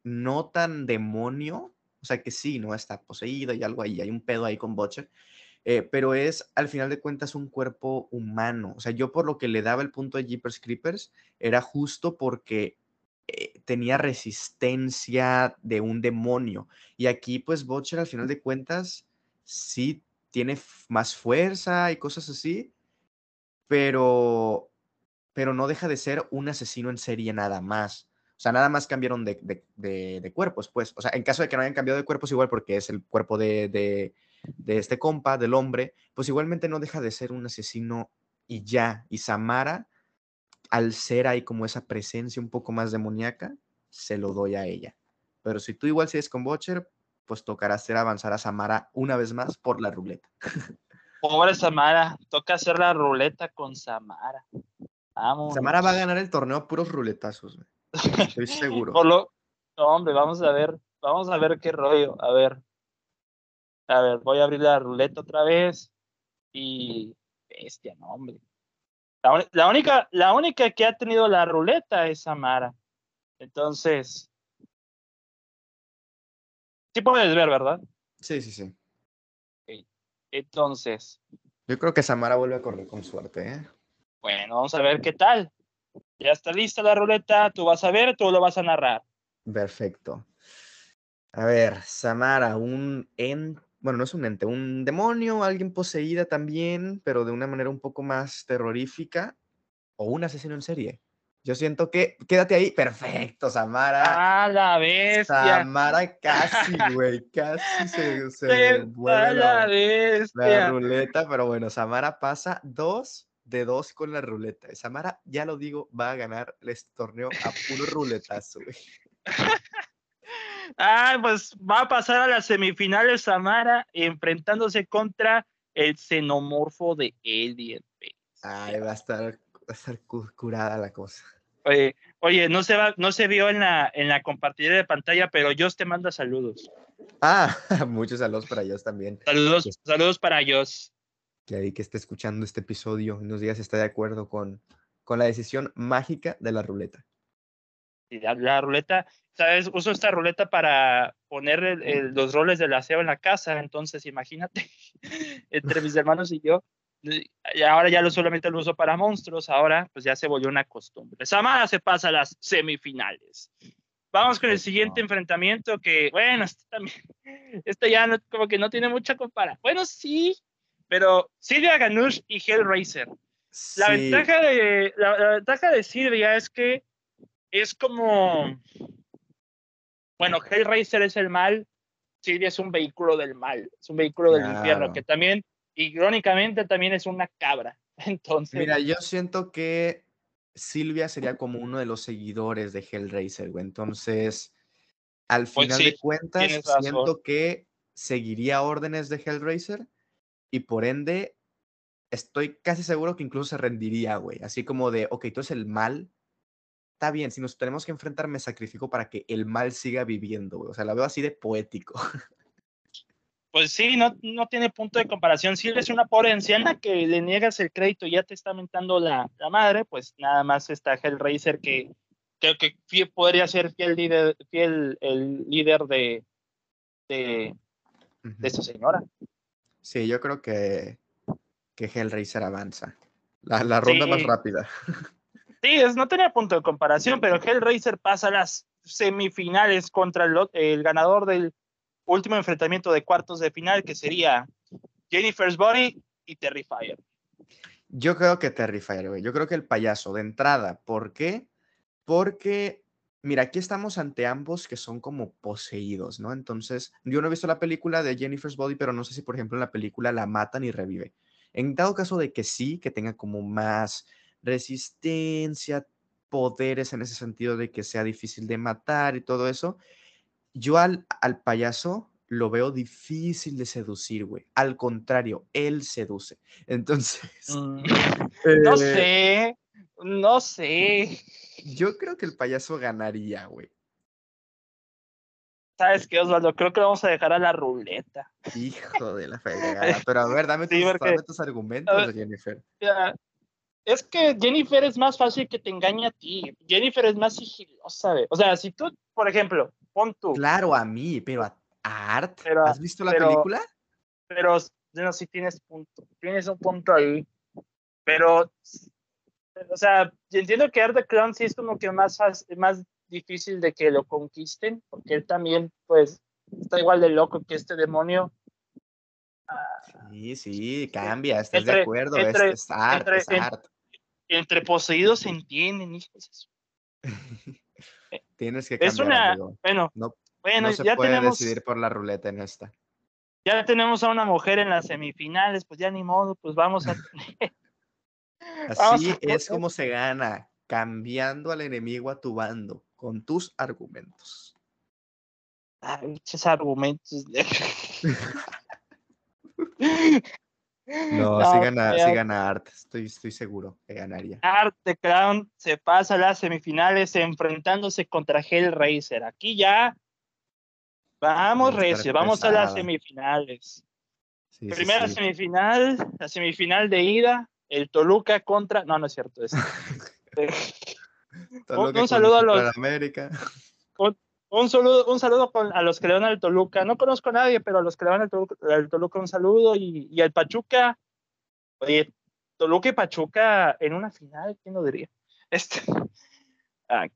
no tan demonio, o sea que sí, no está poseído y algo ahí, hay un pedo ahí con Butcher, eh, pero es al final de cuentas un cuerpo humano. O sea, yo por lo que le daba el punto a Jeepers Creepers era justo porque eh, tenía resistencia de un demonio. Y aquí, pues, Butcher al final de cuentas sí tiene más fuerza y cosas así, pero, pero no deja de ser un asesino en serie nada más. O sea, nada más cambiaron de, de, cuerpos, pues. O sea, en caso de que no hayan cambiado de cuerpos, igual porque es el cuerpo de, de, este compa, del hombre, pues igualmente no deja de ser un asesino y ya. Y Samara, al ser ahí como esa presencia un poco más demoníaca, se lo doy a ella. Pero si tú igual sigues con Butcher, pues tocará hacer avanzar a Samara una vez más por la ruleta.
Pobre Samara, toca hacer la ruleta con Samara. Vamos.
Samara va a ganar el torneo puros ruletazos. Estoy seguro.
No, hombre, vamos a ver, vamos a ver qué rollo. A ver. A ver, voy a abrir la ruleta otra vez. Y. Bestia, no, hombre. La, única, la única que ha tenido la ruleta es Samara. Entonces. Sí puedes ver, ¿verdad?
Sí, sí, sí.
Entonces.
Yo creo que Samara vuelve a correr con suerte, ¿eh?
Bueno, vamos a ver qué tal. Ya está lista la ruleta, tú vas a ver, tú lo vas a narrar.
Perfecto. A ver, Samara, un ente bueno, no es un ente, un demonio, alguien poseída también, pero de una manera un poco más terrorífica, o un asesino en serie. Yo siento que, quédate ahí, perfecto, Samara.
¡Ah, la bestia!
Samara casi, güey, casi se, se
vuelve la,
la, ruleta, pero bueno, Samara pasa dos de dos con la ruleta. Samara, ya lo digo, va a ganar este torneo a puro ruletazo, güey.
Ah, pues va a pasar a las semifinales Samara enfrentándose contra el xenomorfo de Alien.
Ay, va a estar, va a estar curada la cosa.
Oye, oye, no se va, no se vio en la, en la compartida de pantalla, pero Joss te manda saludos.
Ah, muchos saludos para Joss también.
Saludos, saludos para Joss.
Que ahí que esté escuchando este episodio y nos diga si está de acuerdo con, con la decisión mágica de la ruleta.
Y la ruleta ¿sabes? Uso esta ruleta para poner los roles del aseo en la casa, entonces imagínate, entre mis hermanos y yo, y ahora ya lo solamente lo uso para monstruos, ahora pues ya se volvió una costumbre. Samara se pasa a las semifinales. Vamos con el siguiente enfrentamiento que, bueno, este también, este ya no, como que no tiene mucha compara. Bueno, sí, pero Silvia Ganush y Hellraiser. La, ventaja de, la ventaja de Silvia es que es como, bueno, Hellraiser es el mal, Silvia es un vehículo del mal, es un vehículo del infierno, que también, irónicamente, también es una cabra. Entonces.
Mira, yo siento que Silvia sería como uno de los seguidores de Hellraiser, güey. Entonces, al pues final de cuentas, siento que seguiría órdenes de Hellraiser y por ende, estoy casi seguro que incluso se rendiría, güey. Así como de, ok, tú eres el mal, está bien, si nos tenemos que enfrentar, me sacrifico para que el mal siga viviendo, O sea, la veo así de poético.
Pues sí, no, no tiene punto de comparación. Si eres una pobre anciana que le niegas el crédito y ya te está mentando la, la madre, pues nada más está Hellraiser que creo que podría ser fiel líder, fiel el líder de, de, de esta señora.
Sí, yo creo que, que Hellraiser avanza. La, la ronda más rápida.
Sí, no tenía punto de comparación, pero Hellraiser pasa a las semifinales contra el, ganador del último enfrentamiento de cuartos de final, que sería Jennifer's Body y Terrifier.
Yo creo que Terrifier, güey. Yo creo que el payaso de entrada. ¿Por qué? Porque, mira, aquí estamos ante ambos que son como poseídos, ¿no? Entonces, yo no he visto la película de Jennifer's Body, pero no sé si, por ejemplo, en la película la matan y revive. En dado caso de que sí, que tenga como más resistencia, poderes en ese sentido de que sea difícil de matar y todo eso. Yo al, al payaso lo veo difícil de seducir, güey. Al contrario, él seduce. Entonces.
Mm, no eh, sé, no sé.
Yo creo que el payaso ganaría, güey.
¿Sabes qué, Osvaldo? Creo que vamos a dejar a la ruleta.
Hijo de la fregada. Pero a ver, dame, tus, argumentos, Jennifer
es que Jennifer es más fácil que te engañe a ti. Jennifer es más sigilosa, O sea, si tú, por ejemplo, pon tú.
Claro, a mí, pero a, Art. ¿Has visto la película?
Pero, no, si tienes punto. Tienes un punto ahí. Pero, o sea, yo entiendo que Art the Clown sí es como que más, más difícil de que lo conquisten, porque él también, pues, está igual de loco que este demonio.
Sí, sí, cambia, estás de acuerdo, es, art, es art
entre poseídos se entienden, hijos.
Tienes que cambiar. Es una,
bueno,
no,
bueno,
se
ya
puede
tenemos,
decidir por la ruleta en esta.
Ya tenemos a una mujer en las semifinales, pues ya ni modo, pues vamos a.
Así es como se gana, cambiando al enemigo a tu bando, con tus argumentos.
Ay, esos argumentos.
No, sí, gana, Art, estoy, estoy seguro que ganaría.
Art de Crown se pasa a las semifinales enfrentándose contra Hellraiser. Aquí ya vamos, Recio, vamos a las semifinales. Primera semifinal, la semifinal de ida, el Toluca contra. No, no es cierto. Es... un, saludo a los.
América.
Un saludo, un saludo a los que le van al Toluca. No conozco a nadie, pero a los que le van al Toluca, un saludo. Y, y, al Pachuca, oye, Toluca y Pachuca en una final, ¿quién lo diría? Este, ah,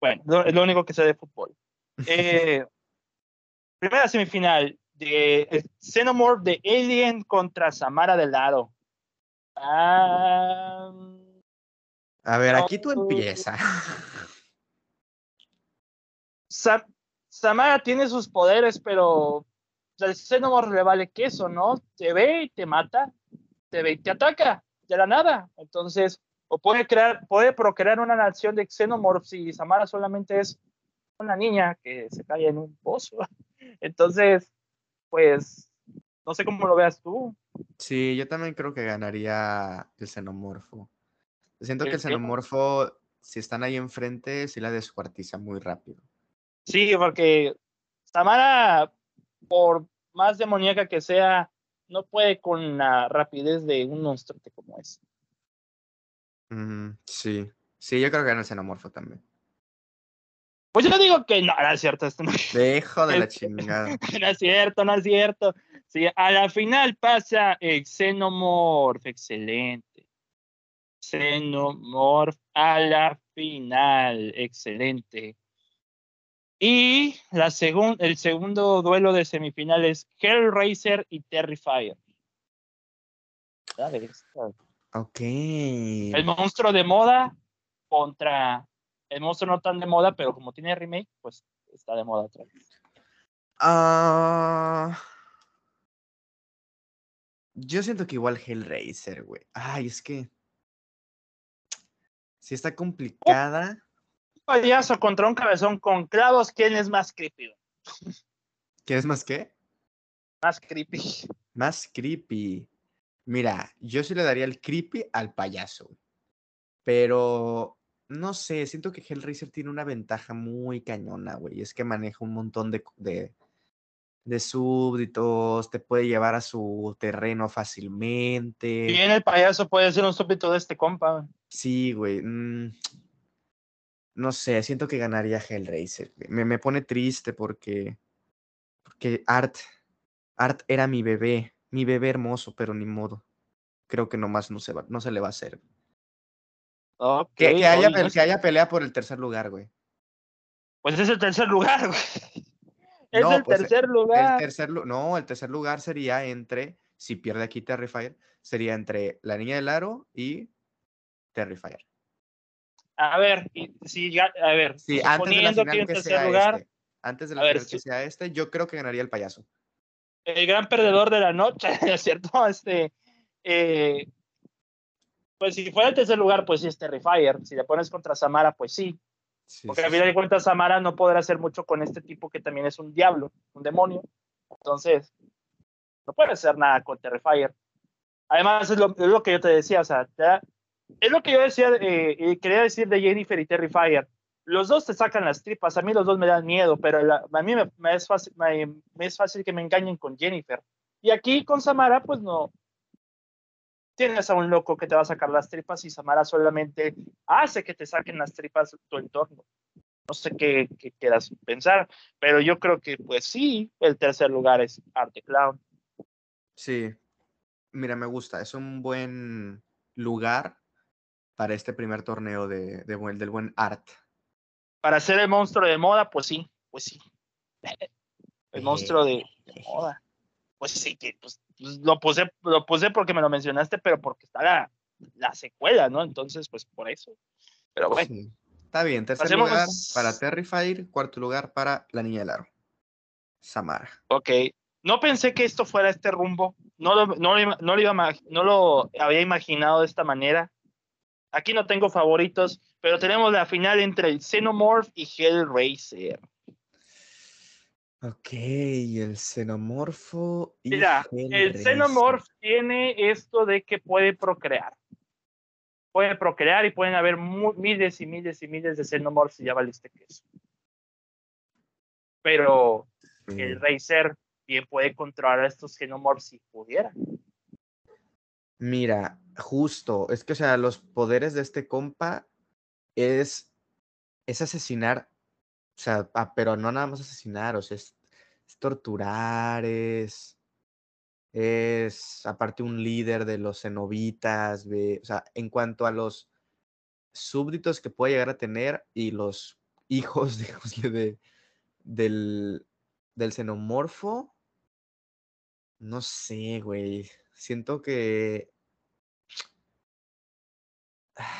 bueno, es lo único que sé de fútbol. Eh, primera semifinal, de Xenomorph de Alien contra Samara del Ah,
a ver, aquí tú empiezas.
Samara tiene sus poderes, pero el Xenomorph le vale queso, ¿no? Te ve y te mata, te ve y te ataca de la nada. Entonces, o puede crear, puede procrear una nación de Xenomorphs si Samara solamente es una niña que se cae en un pozo. Entonces, pues, no sé cómo lo veas tú.
Sí, yo también creo que ganaría el xenomorfo. Siento que el xenomorfo, si están ahí enfrente, sí la descuartiza muy rápido.
Sí, porque Samara, por más demoníaca que sea, no puede con la rapidez de un monstruo como ese.
sí, sí, yo creo que gana el xenomorfo también.
Pues yo digo que no, no es cierto. Esto no.
Dejo de la chingada.
no es cierto, no es cierto. Sí, a la final pasa el Xenomorph, excelente. Xenomorph a la final, excelente. Y la el segundo duelo de semifinales, Hellraiser y Terrifier.
Ok.
El monstruo de moda contra el monstruo no tan de moda, pero como tiene remake, pues está de moda otra vez.
Ah, yo siento que igual Hellraiser, güey. Ay, es que. Si está complicada.
Un payaso contra un cabezón con clavos, ¿quién es más creepy?
¿Quién es más qué?
Más creepy.
Más creepy. Mira, yo sí le daría el creepy al payaso. Pero no sé, siento que Hellraiser tiene una ventaja muy cañona, güey. Es que maneja un montón de, de, súbditos, te puede llevar a su terreno fácilmente.
Bien, el payaso puede ser un súbdito de este compa.
Sí, güey. Mm, no sé, siento que ganaría Hellraiser. Me, me pone triste porque, porque Art, Art era mi bebé, mi bebé hermoso, pero ni modo. Creo que nomás no se, va, no se le va a hacer que, haya, que haya pelea por el tercer lugar, güey.
Pues es el tercer lugar, güey. Es el pues, tercer lugar.
no, el tercer lugar sería entre, si pierde aquí Terrifier, sería entre la niña del aro y Terrifier.
A ver, si a ver,
sí, antes de la final que, sea lugar, este, antes de la final que sea este, yo creo que ganaría el payaso.
El gran perdedor de la noche, ¿cierto? Este, eh, pues si fuera el tercer lugar, pues sí es Terrifier. Si le pones contra Samara, pues sí. Porque a final de cuentas Samara no podrá hacer mucho con este tipo que también es un diablo, un demonio. Entonces, no puede hacer nada con Terrifier. Además, es lo, que yo te decía, o sea, es lo que yo decía eh, y quería decir de Jennifer y Terrifier. Los dos te sacan las tripas, a mí los dos me dan miedo, pero a mí me, es fácil, me es fácil que me engañen con Jennifer. Y aquí con Samara, pues no, tienes a un loco que te va a sacar las tripas y Samara solamente hace que te saquen las tripas tu entorno. No sé qué, quieras pensar, pero yo creo que pues sí, el tercer lugar es Arte Clown.
Sí, mira, me gusta, es un buen lugar para este primer torneo de, del buen Art.
Para ser el monstruo de moda, pues sí, pues sí. El monstruo de, moda. Pues sí, que pues, pues, lo puse, lo puse porque me lo mencionaste, pero porque está la, la secuela, ¿no? Entonces, pues por eso. Pero bueno.
Está bien, tercer lugar para Terrifier, cuarto lugar para La Niña del Aro. Samara.
Ok. No pensé que esto fuera este rumbo. No lo, no, no, lo iba, no lo había imaginado de esta manera. Aquí no tengo favoritos, pero tenemos la final entre el Xenomorph y Hellraiser.
Ok, el xenomorfo.
Y Mira, el xenomorfo tiene esto de que puede procrear. Puede procrear y pueden haber miles y miles y miles de xenomorphs y ya valiste queso. Pero el Racer bien puede controlar a estos xenomorphs si pudiera.
Mira, justo, es que, o sea, los poderes de este compa es, es asesinar o sea, ah, pero no nada más asesinar, o sea, es, torturar, es, es aparte un líder de los cenobitas, o sea, en cuanto a los súbditos que puede llegar a tener y los hijos, digamos, de, del, del xenomorfo, No sé, güey. Siento que.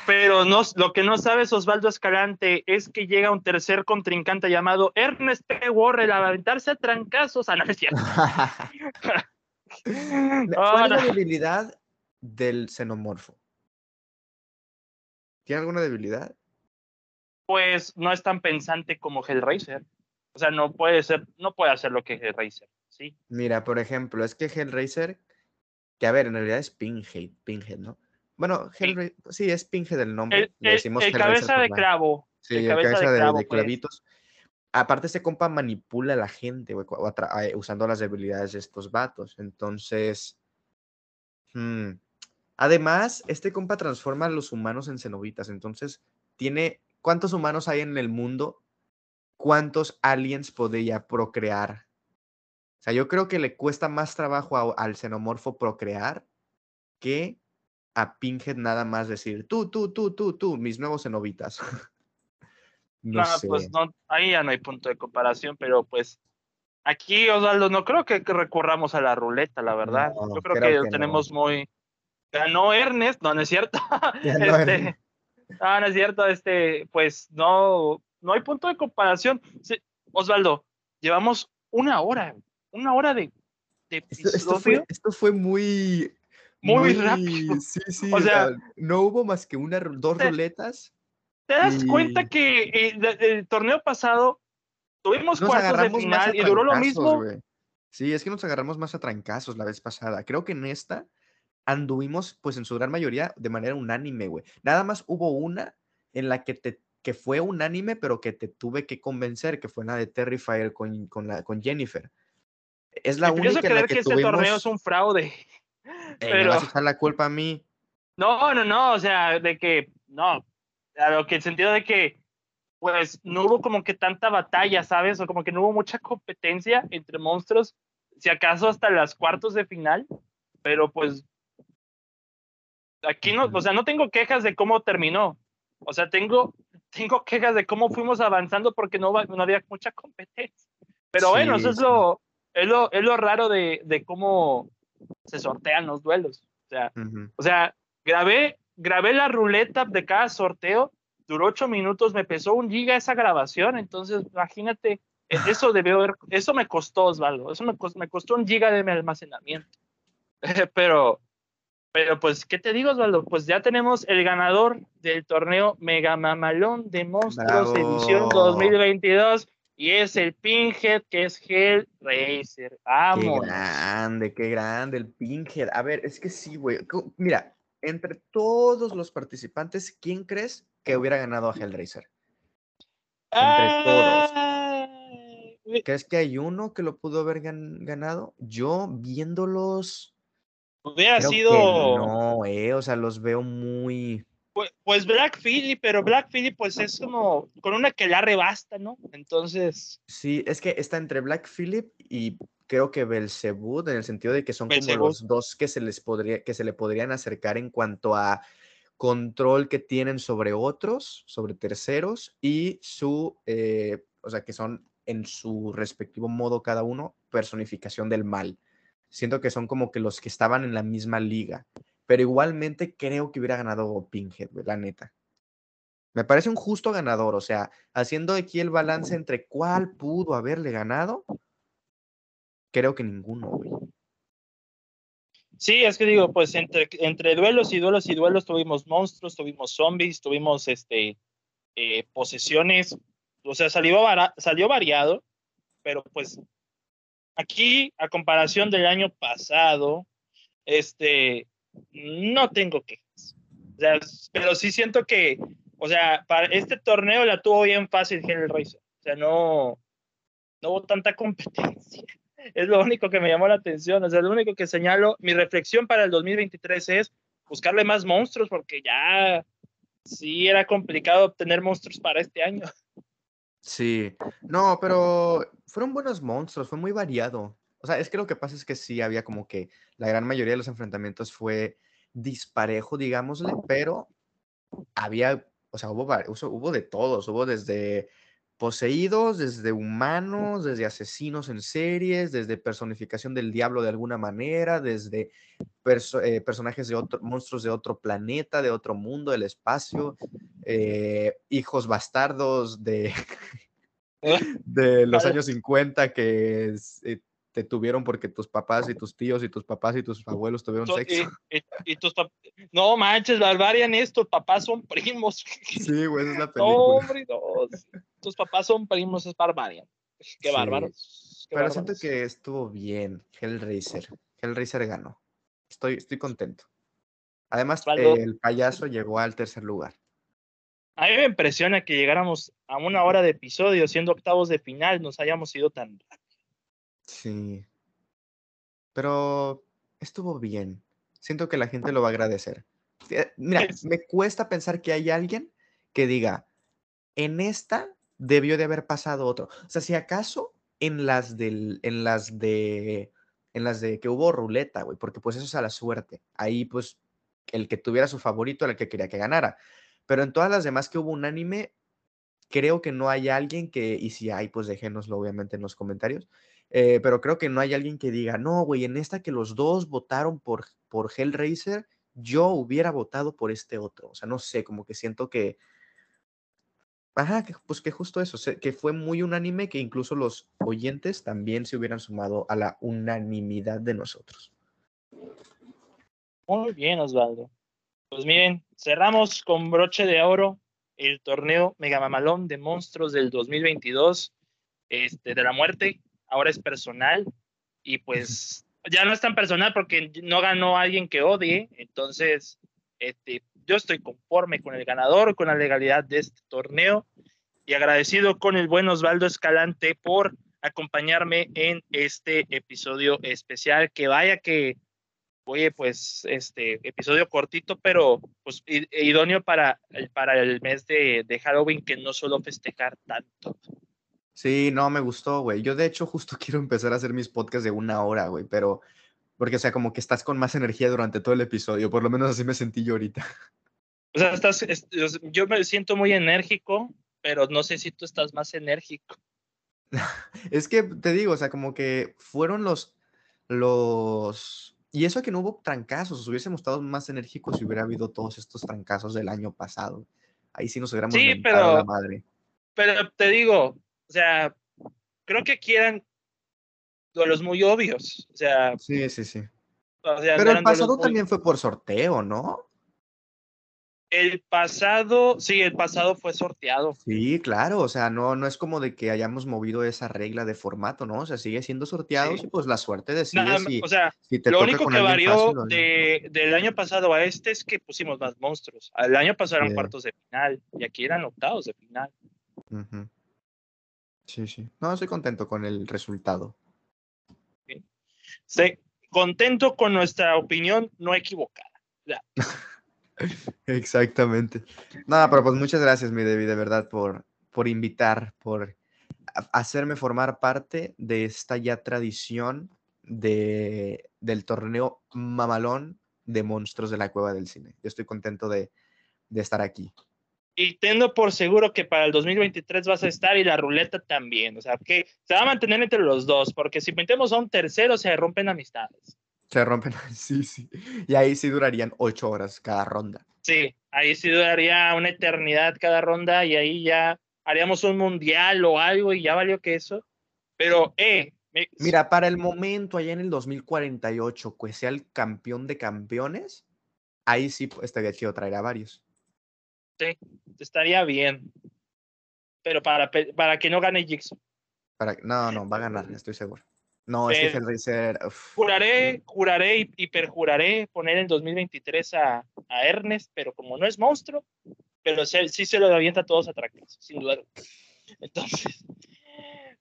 Pero no, lo que no sabes, Osvaldo Escalante, es que llega un tercer contrincante llamado Ernest P. Warren a aventarse a trancazos. Ah, no es cierto.
¿Cuál es la debilidad del xenomorfo? ¿Tiene alguna debilidad?
Pues no es tan pensante como Hellraiser. O sea, no puede ser, no puede hacer lo que Hellraiser, ¿sí?
Mira, por ejemplo, es que Hellraiser, que a ver, en realidad es Pinhead, Pinhead, ¿no? Bueno, Hellraiser, sí, es Pinhead el nombre.
El, el, cabeza de clavo.
Sí, el cabeza, de, pues. clavitos. Aparte, este compa manipula a la gente, güey, usando las debilidades de estos vatos. Entonces, hmm, además, este compa transforma a los humanos en cenobitas. Entonces, tiene, ¿cuántos humanos hay en el mundo? ¿Cuántos aliens podría procrear? O sea, yo creo que le cuesta más trabajo al xenomorfo procrear que a Pinhead nada más decir, tú, tú, tú, tú, tú, mis nuevos cenobitas.
no, pues no, ahí ya no hay punto de comparación, pero pues aquí, Osvaldo, no creo que, recurramos a la ruleta, la verdad. Yo creo, que, tenemos muy... Ganó Ernest, no, no es cierto. este, no, no es cierto, este, pues no, no hay punto de comparación. Osvaldo, llevamos una hora, una hora de,
esto, esto, fue, muy
muy, rápido.
Sí, sí. O sea, no hubo más que una, dos ruletas.
¿Te das cuenta que eh, el, torneo pasado tuvimos cuartos de final y duró lo mismo?
Sí, es que nos agarramos más a trancazos la vez pasada. Creo que en esta anduvimos, pues en su gran mayoría, de manera unánime, güey. Nada más hubo una en la que te que fue unánime, pero que te tuve que convencer, que fue la de Terrifier con, con, la, con Jennifer. Es la única
creer
la que,
que este torneo es un fraude.
Pero... vas a echar la culpa a mí.
No, no, no, o sea, de que, no, a lo que el sentido de que, pues, no hubo como que tanta batalla, ¿sabes? O como que no hubo mucha competencia entre monstruos, si acaso hasta las cuartos de final, pero pues, aquí no, o sea, no tengo quejas de cómo terminó, o sea, tengo, tengo quejas de cómo fuimos avanzando porque no, no había mucha competencia. Pero bueno, eso es lo, es lo, es lo raro de, de cómo se sortean los duelos. O sea, o sea grabé, grabé la ruleta de cada sorteo, duró ocho minutos, me pesó un giga esa grabación, entonces imagínate, e, eso debió haber, eso me costó, Osvaldo, eso me costó, me costó un giga de mi almacenamiento. pero, pero pues, ¿qué te digo, Osvaldo? Pues ya tenemos el ganador del torneo Mega Mamalón de Monstruos Edición 2022 y es el Pinhead que es Hellraiser. Vamos.
Qué grande, qué grande el Pinhead. A ver, es que sí, güey. Mira, entre todos los participantes, ¿quién crees que hubiera ganado a Hellraiser? Entre todos. ¿Crees que hay uno que lo pudo haber ganado? Yo viéndolos.
Hubiera sido.
no, eh, o sea, los veo muy
pues, pues, Black Philly, pero Black Philly pues es como con una que la rebasta, ¿no? Entonces.
Sí, es que está entre Black Phillip y creo que Belzebud, en el sentido de que son como los dos que se les podría, que se le podrían acercar en cuanto a control que tienen sobre otros, sobre terceros, y su, eh, o sea, que son en su respectivo modo cada uno, personificación del mal. Siento que son como que los que estaban en la misma liga pero igualmente creo que hubiera ganado Pinhead, la neta. Me parece un justo ganador, o sea, haciendo aquí el balance entre cuál pudo haberle ganado, creo que ninguno, güey.
Sí, es que digo, pues entre, entre duelos y duelos y duelos tuvimos monstruos, tuvimos zombies, tuvimos este, eh, posesiones, o sea, salió, salió variado, pero pues aquí, a comparación del año pasado, este, no tengo quejas. O sea, pero sí siento que, o sea, para este torneo la tuvo bien fácil Hellraiser. O sea, no, no hubo tanta competencia. Es lo único que me llamó la atención. O sea, lo único que señalo, mi reflexión para el 2023 es buscarle más monstruos porque ya sí era complicado obtener monstruos para este año.
Sí, no, pero fueron buenos monstruos, fue muy variado. O sea, es que lo que pasa es que sí había como que la gran mayoría de los enfrentamientos fue disparejo, digámosle, pero había, o sea, hubo, hubo de todos, hubo desde poseídos, desde humanos, desde asesinos en series, desde personificación del diablo de alguna manera, desde eh, personajes de otro, monstruos de otro planeta, de otro mundo, del espacio, eh, hijos bastardos de, de los años 50 que eh, te tuvieron porque tus papás y tus tíos y tus papás y tus abuelos tuvieron sexo.
Y, tus no manches, Barbarian, estos papás son primos.
Sí, güey, es la película.
No, hombre, no. Tus papás son primos, es Barbarian. Qué bárbaro.
Pero siento que estuvo bien, Hellraiser. Hellraiser ganó. Estoy, estoy contento. Además, el payaso llegó al tercer lugar.
A mí me impresiona que llegáramos a una hora de episodio, siendo octavos de final, nos hayamos ido tan rápido.
Sí. Pero estuvo bien. Siento que la gente lo va a agradecer. Mira, me cuesta pensar que hay alguien que diga, en esta debió de haber pasado otro. O sea, si acaso en las del, en las de, en las de que hubo ruleta, güey, porque pues eso es a la suerte. Ahí pues el que tuviera su favorito era el que quería que ganara. Pero en todas las demás que hubo un anime, creo que no hay alguien que, y si hay, pues déjenoslo obviamente en los comentarios, eh, pero creo que no hay alguien que diga, no, güey, en esta que los dos votaron por, por Hellraiser, yo hubiera votado por este otro. O sea, no sé, como que siento que... Ajá, pues que justo eso, que fue muy unánime, que incluso los oyentes también se hubieran sumado a la unanimidad de nosotros.
Muy bien, Osvaldo. Pues miren, cerramos con broche de oro el torneo Mega Mamalón de Monstruos del 2022 este, de la muerte ahora es personal y pues ya no es tan personal porque no ganó alguien que odie, entonces este, yo estoy conforme con el ganador, con la legalidad de este torneo y agradecido con el buen Osvaldo Escalante por acompañarme en este episodio especial, que vaya que, oye, pues este episodio cortito, pero pues idóneo para, para el mes de, de Halloween, que no solo festejar tanto.
Sí, no, me gustó, güey. Yo de hecho justo quiero empezar a hacer mis podcasts de una hora, güey, pero porque, o sea, como que estás con más energía durante todo el episodio, por lo menos así me sentí yo ahorita.
O sea, estás, yo me siento muy enérgico, pero no sé si tú estás más enérgico.
es que te digo, o sea, como que fueron los, los, y eso que no hubo trancazos, hubiésemos estado más enérgicos si hubiera habido todos estos trancazos del año pasado. Ahí sí nos hubiéramos
sí, pero, la madre. Pero te digo, o sea, creo que quieran duelos muy obvios. O sea.
Sí, sí, sí. Pero el pasado también fue por sorteo, ¿no?
El pasado, sí, el pasado fue sorteado.
Sí, claro, o sea, no, no es como de que hayamos movido esa regla de formato, ¿no? O sea, sigue siendo sorteado y pues la suerte decide si,
O sea, lo único que varió de, del año pasado a este es que pusimos más monstruos. El año pasado eran cuartos de final y aquí eran octavos de final.
Sí, sí. No, estoy contento con el resultado.
Sí. contento con nuestra opinión no equivocada.
Exactamente. Nada, pero pues muchas gracias, mi David, de verdad, por, por invitar, por hacerme formar parte de esta ya tradición de, del torneo mamalón de monstruos de la cueva del cine. Yo estoy contento de, de estar aquí
y tengo por seguro que para el 2023 vas a estar y la ruleta también. O sea, que se va a mantener entre los dos, porque si metemos a un tercero se rompen amistades.
Se rompen, sí, sí. Y ahí sí durarían ocho horas cada ronda.
Sí, ahí sí duraría una eternidad cada ronda y ahí ya haríamos un mundial o algo y ya valió que eso. Pero, eh.
Mira, para el momento, allá en el 2048, que sea el campeón de campeones, ahí sí estaría chido traer a varios.
Sí, estaría bien. Pero para, para que no gane Jigsaw.
Para, no, no, va a ganar, estoy seguro. No, es que Hellraiser.
Juraré, juraré y, perjuraré poner en 2023 a, a, Ernest, pero como no es monstruo, pero sí, se lo avienta a todos atractivos, sin duda. Entonces,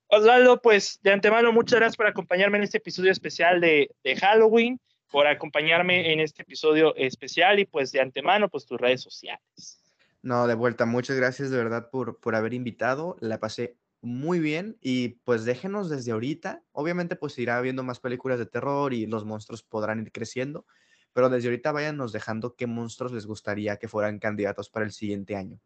Osvaldo, pues de antemano, muchas gracias por acompañarme en este episodio especial de, de Halloween, por acompañarme en este episodio especial y pues de antemano, pues tus redes sociales.
No, de vuelta, muchas gracias de verdad por, por haber invitado. La pasé muy bien y pues déjenos desde ahorita. Obviamente pues irá viendo más películas de terror y los monstruos podrán ir creciendo, pero desde ahorita váyanos dejando qué monstruos les gustaría que fueran candidatos para el siguiente año.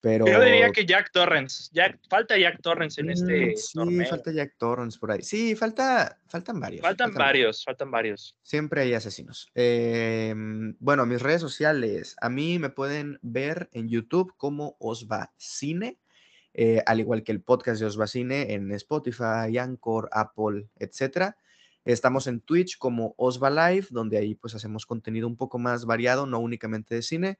Pero...
Yo diría que Jack Torrance. Jack, falta Jack Torrance en este
Mm, sí,
torneo.
falta Jack Torrance por ahí. Sí, falta, faltan varios.
Faltan varios, faltan varios.
Siempre hay asesinos. Em, bueno, mis redes sociales. A mí me pueden ver en YouTube como Osva Cine, eh, al igual que el podcast de Osva Cine en Spotify, Anchor, Apple, etcétera. Estamos en Twitch como Osva Live, donde ahí pues hacemos contenido un poco más variado, no únicamente de cine.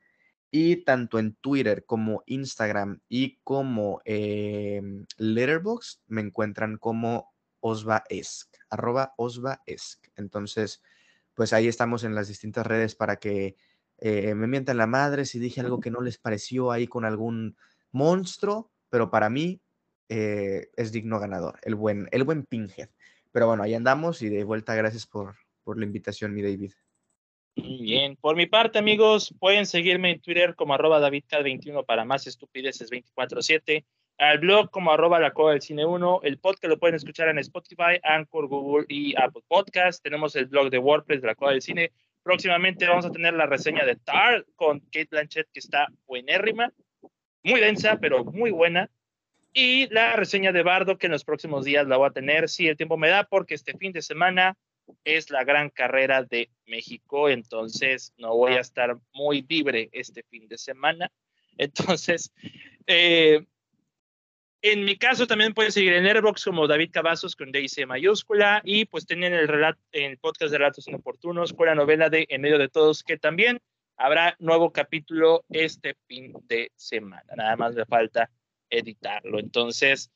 Y tanto en Twitter como Instagram y como em, Letterboxd me encuentran como Osvaesc, arroba. Entonces, pues ahí estamos en las distintas redes para que eh, me mientan la madre si dije algo que no les pareció ahí con algún monstruo, pero para mí eh, es digno ganador, el buen, el buen Pinhead. Pero bueno, ahí andamos y de vuelta, gracias por, por la invitación, mi David.
Muy bien. Por mi parte, amigos, pueden seguirme en Twitter como arroba DavidCat21 para más estupideces 24-7. Al blog como arroba la del cine 1. El podcast lo pueden escuchar en Spotify, Anchor, Google y Apple Podcast. Tenemos el blog de WordPress de la Cueva del cine. Próximamente vamos a tener la reseña de Tar con Kate Blanchett, que está buenérrima, muy densa, pero muy buena. Y la reseña de Bardo, que en los próximos días la voy a tener, si el tiempo me da, porque este fin de semana es la gran carrera de México, entonces no voy a estar muy libre este fin de semana. Entonces, eh, en mi caso también pueden seguir en Airbox como David Cavazos con DIC mayúscula y pues tienen el, relato, el podcast de Relatos Inoportunos con la novela de En medio de todos que también habrá nuevo capítulo este fin de semana. Nada más me falta editarlo. Entonces,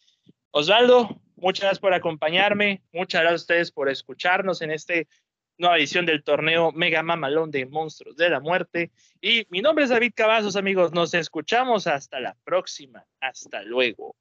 Osvaldo, muchas gracias por acompañarme, muchas gracias a ustedes por escucharnos en esta nueva edición del torneo Mega Mamalón de Monstruos de la Muerte. Y mi nombre es David Cavazos, amigos, nos escuchamos hasta la próxima, hasta luego.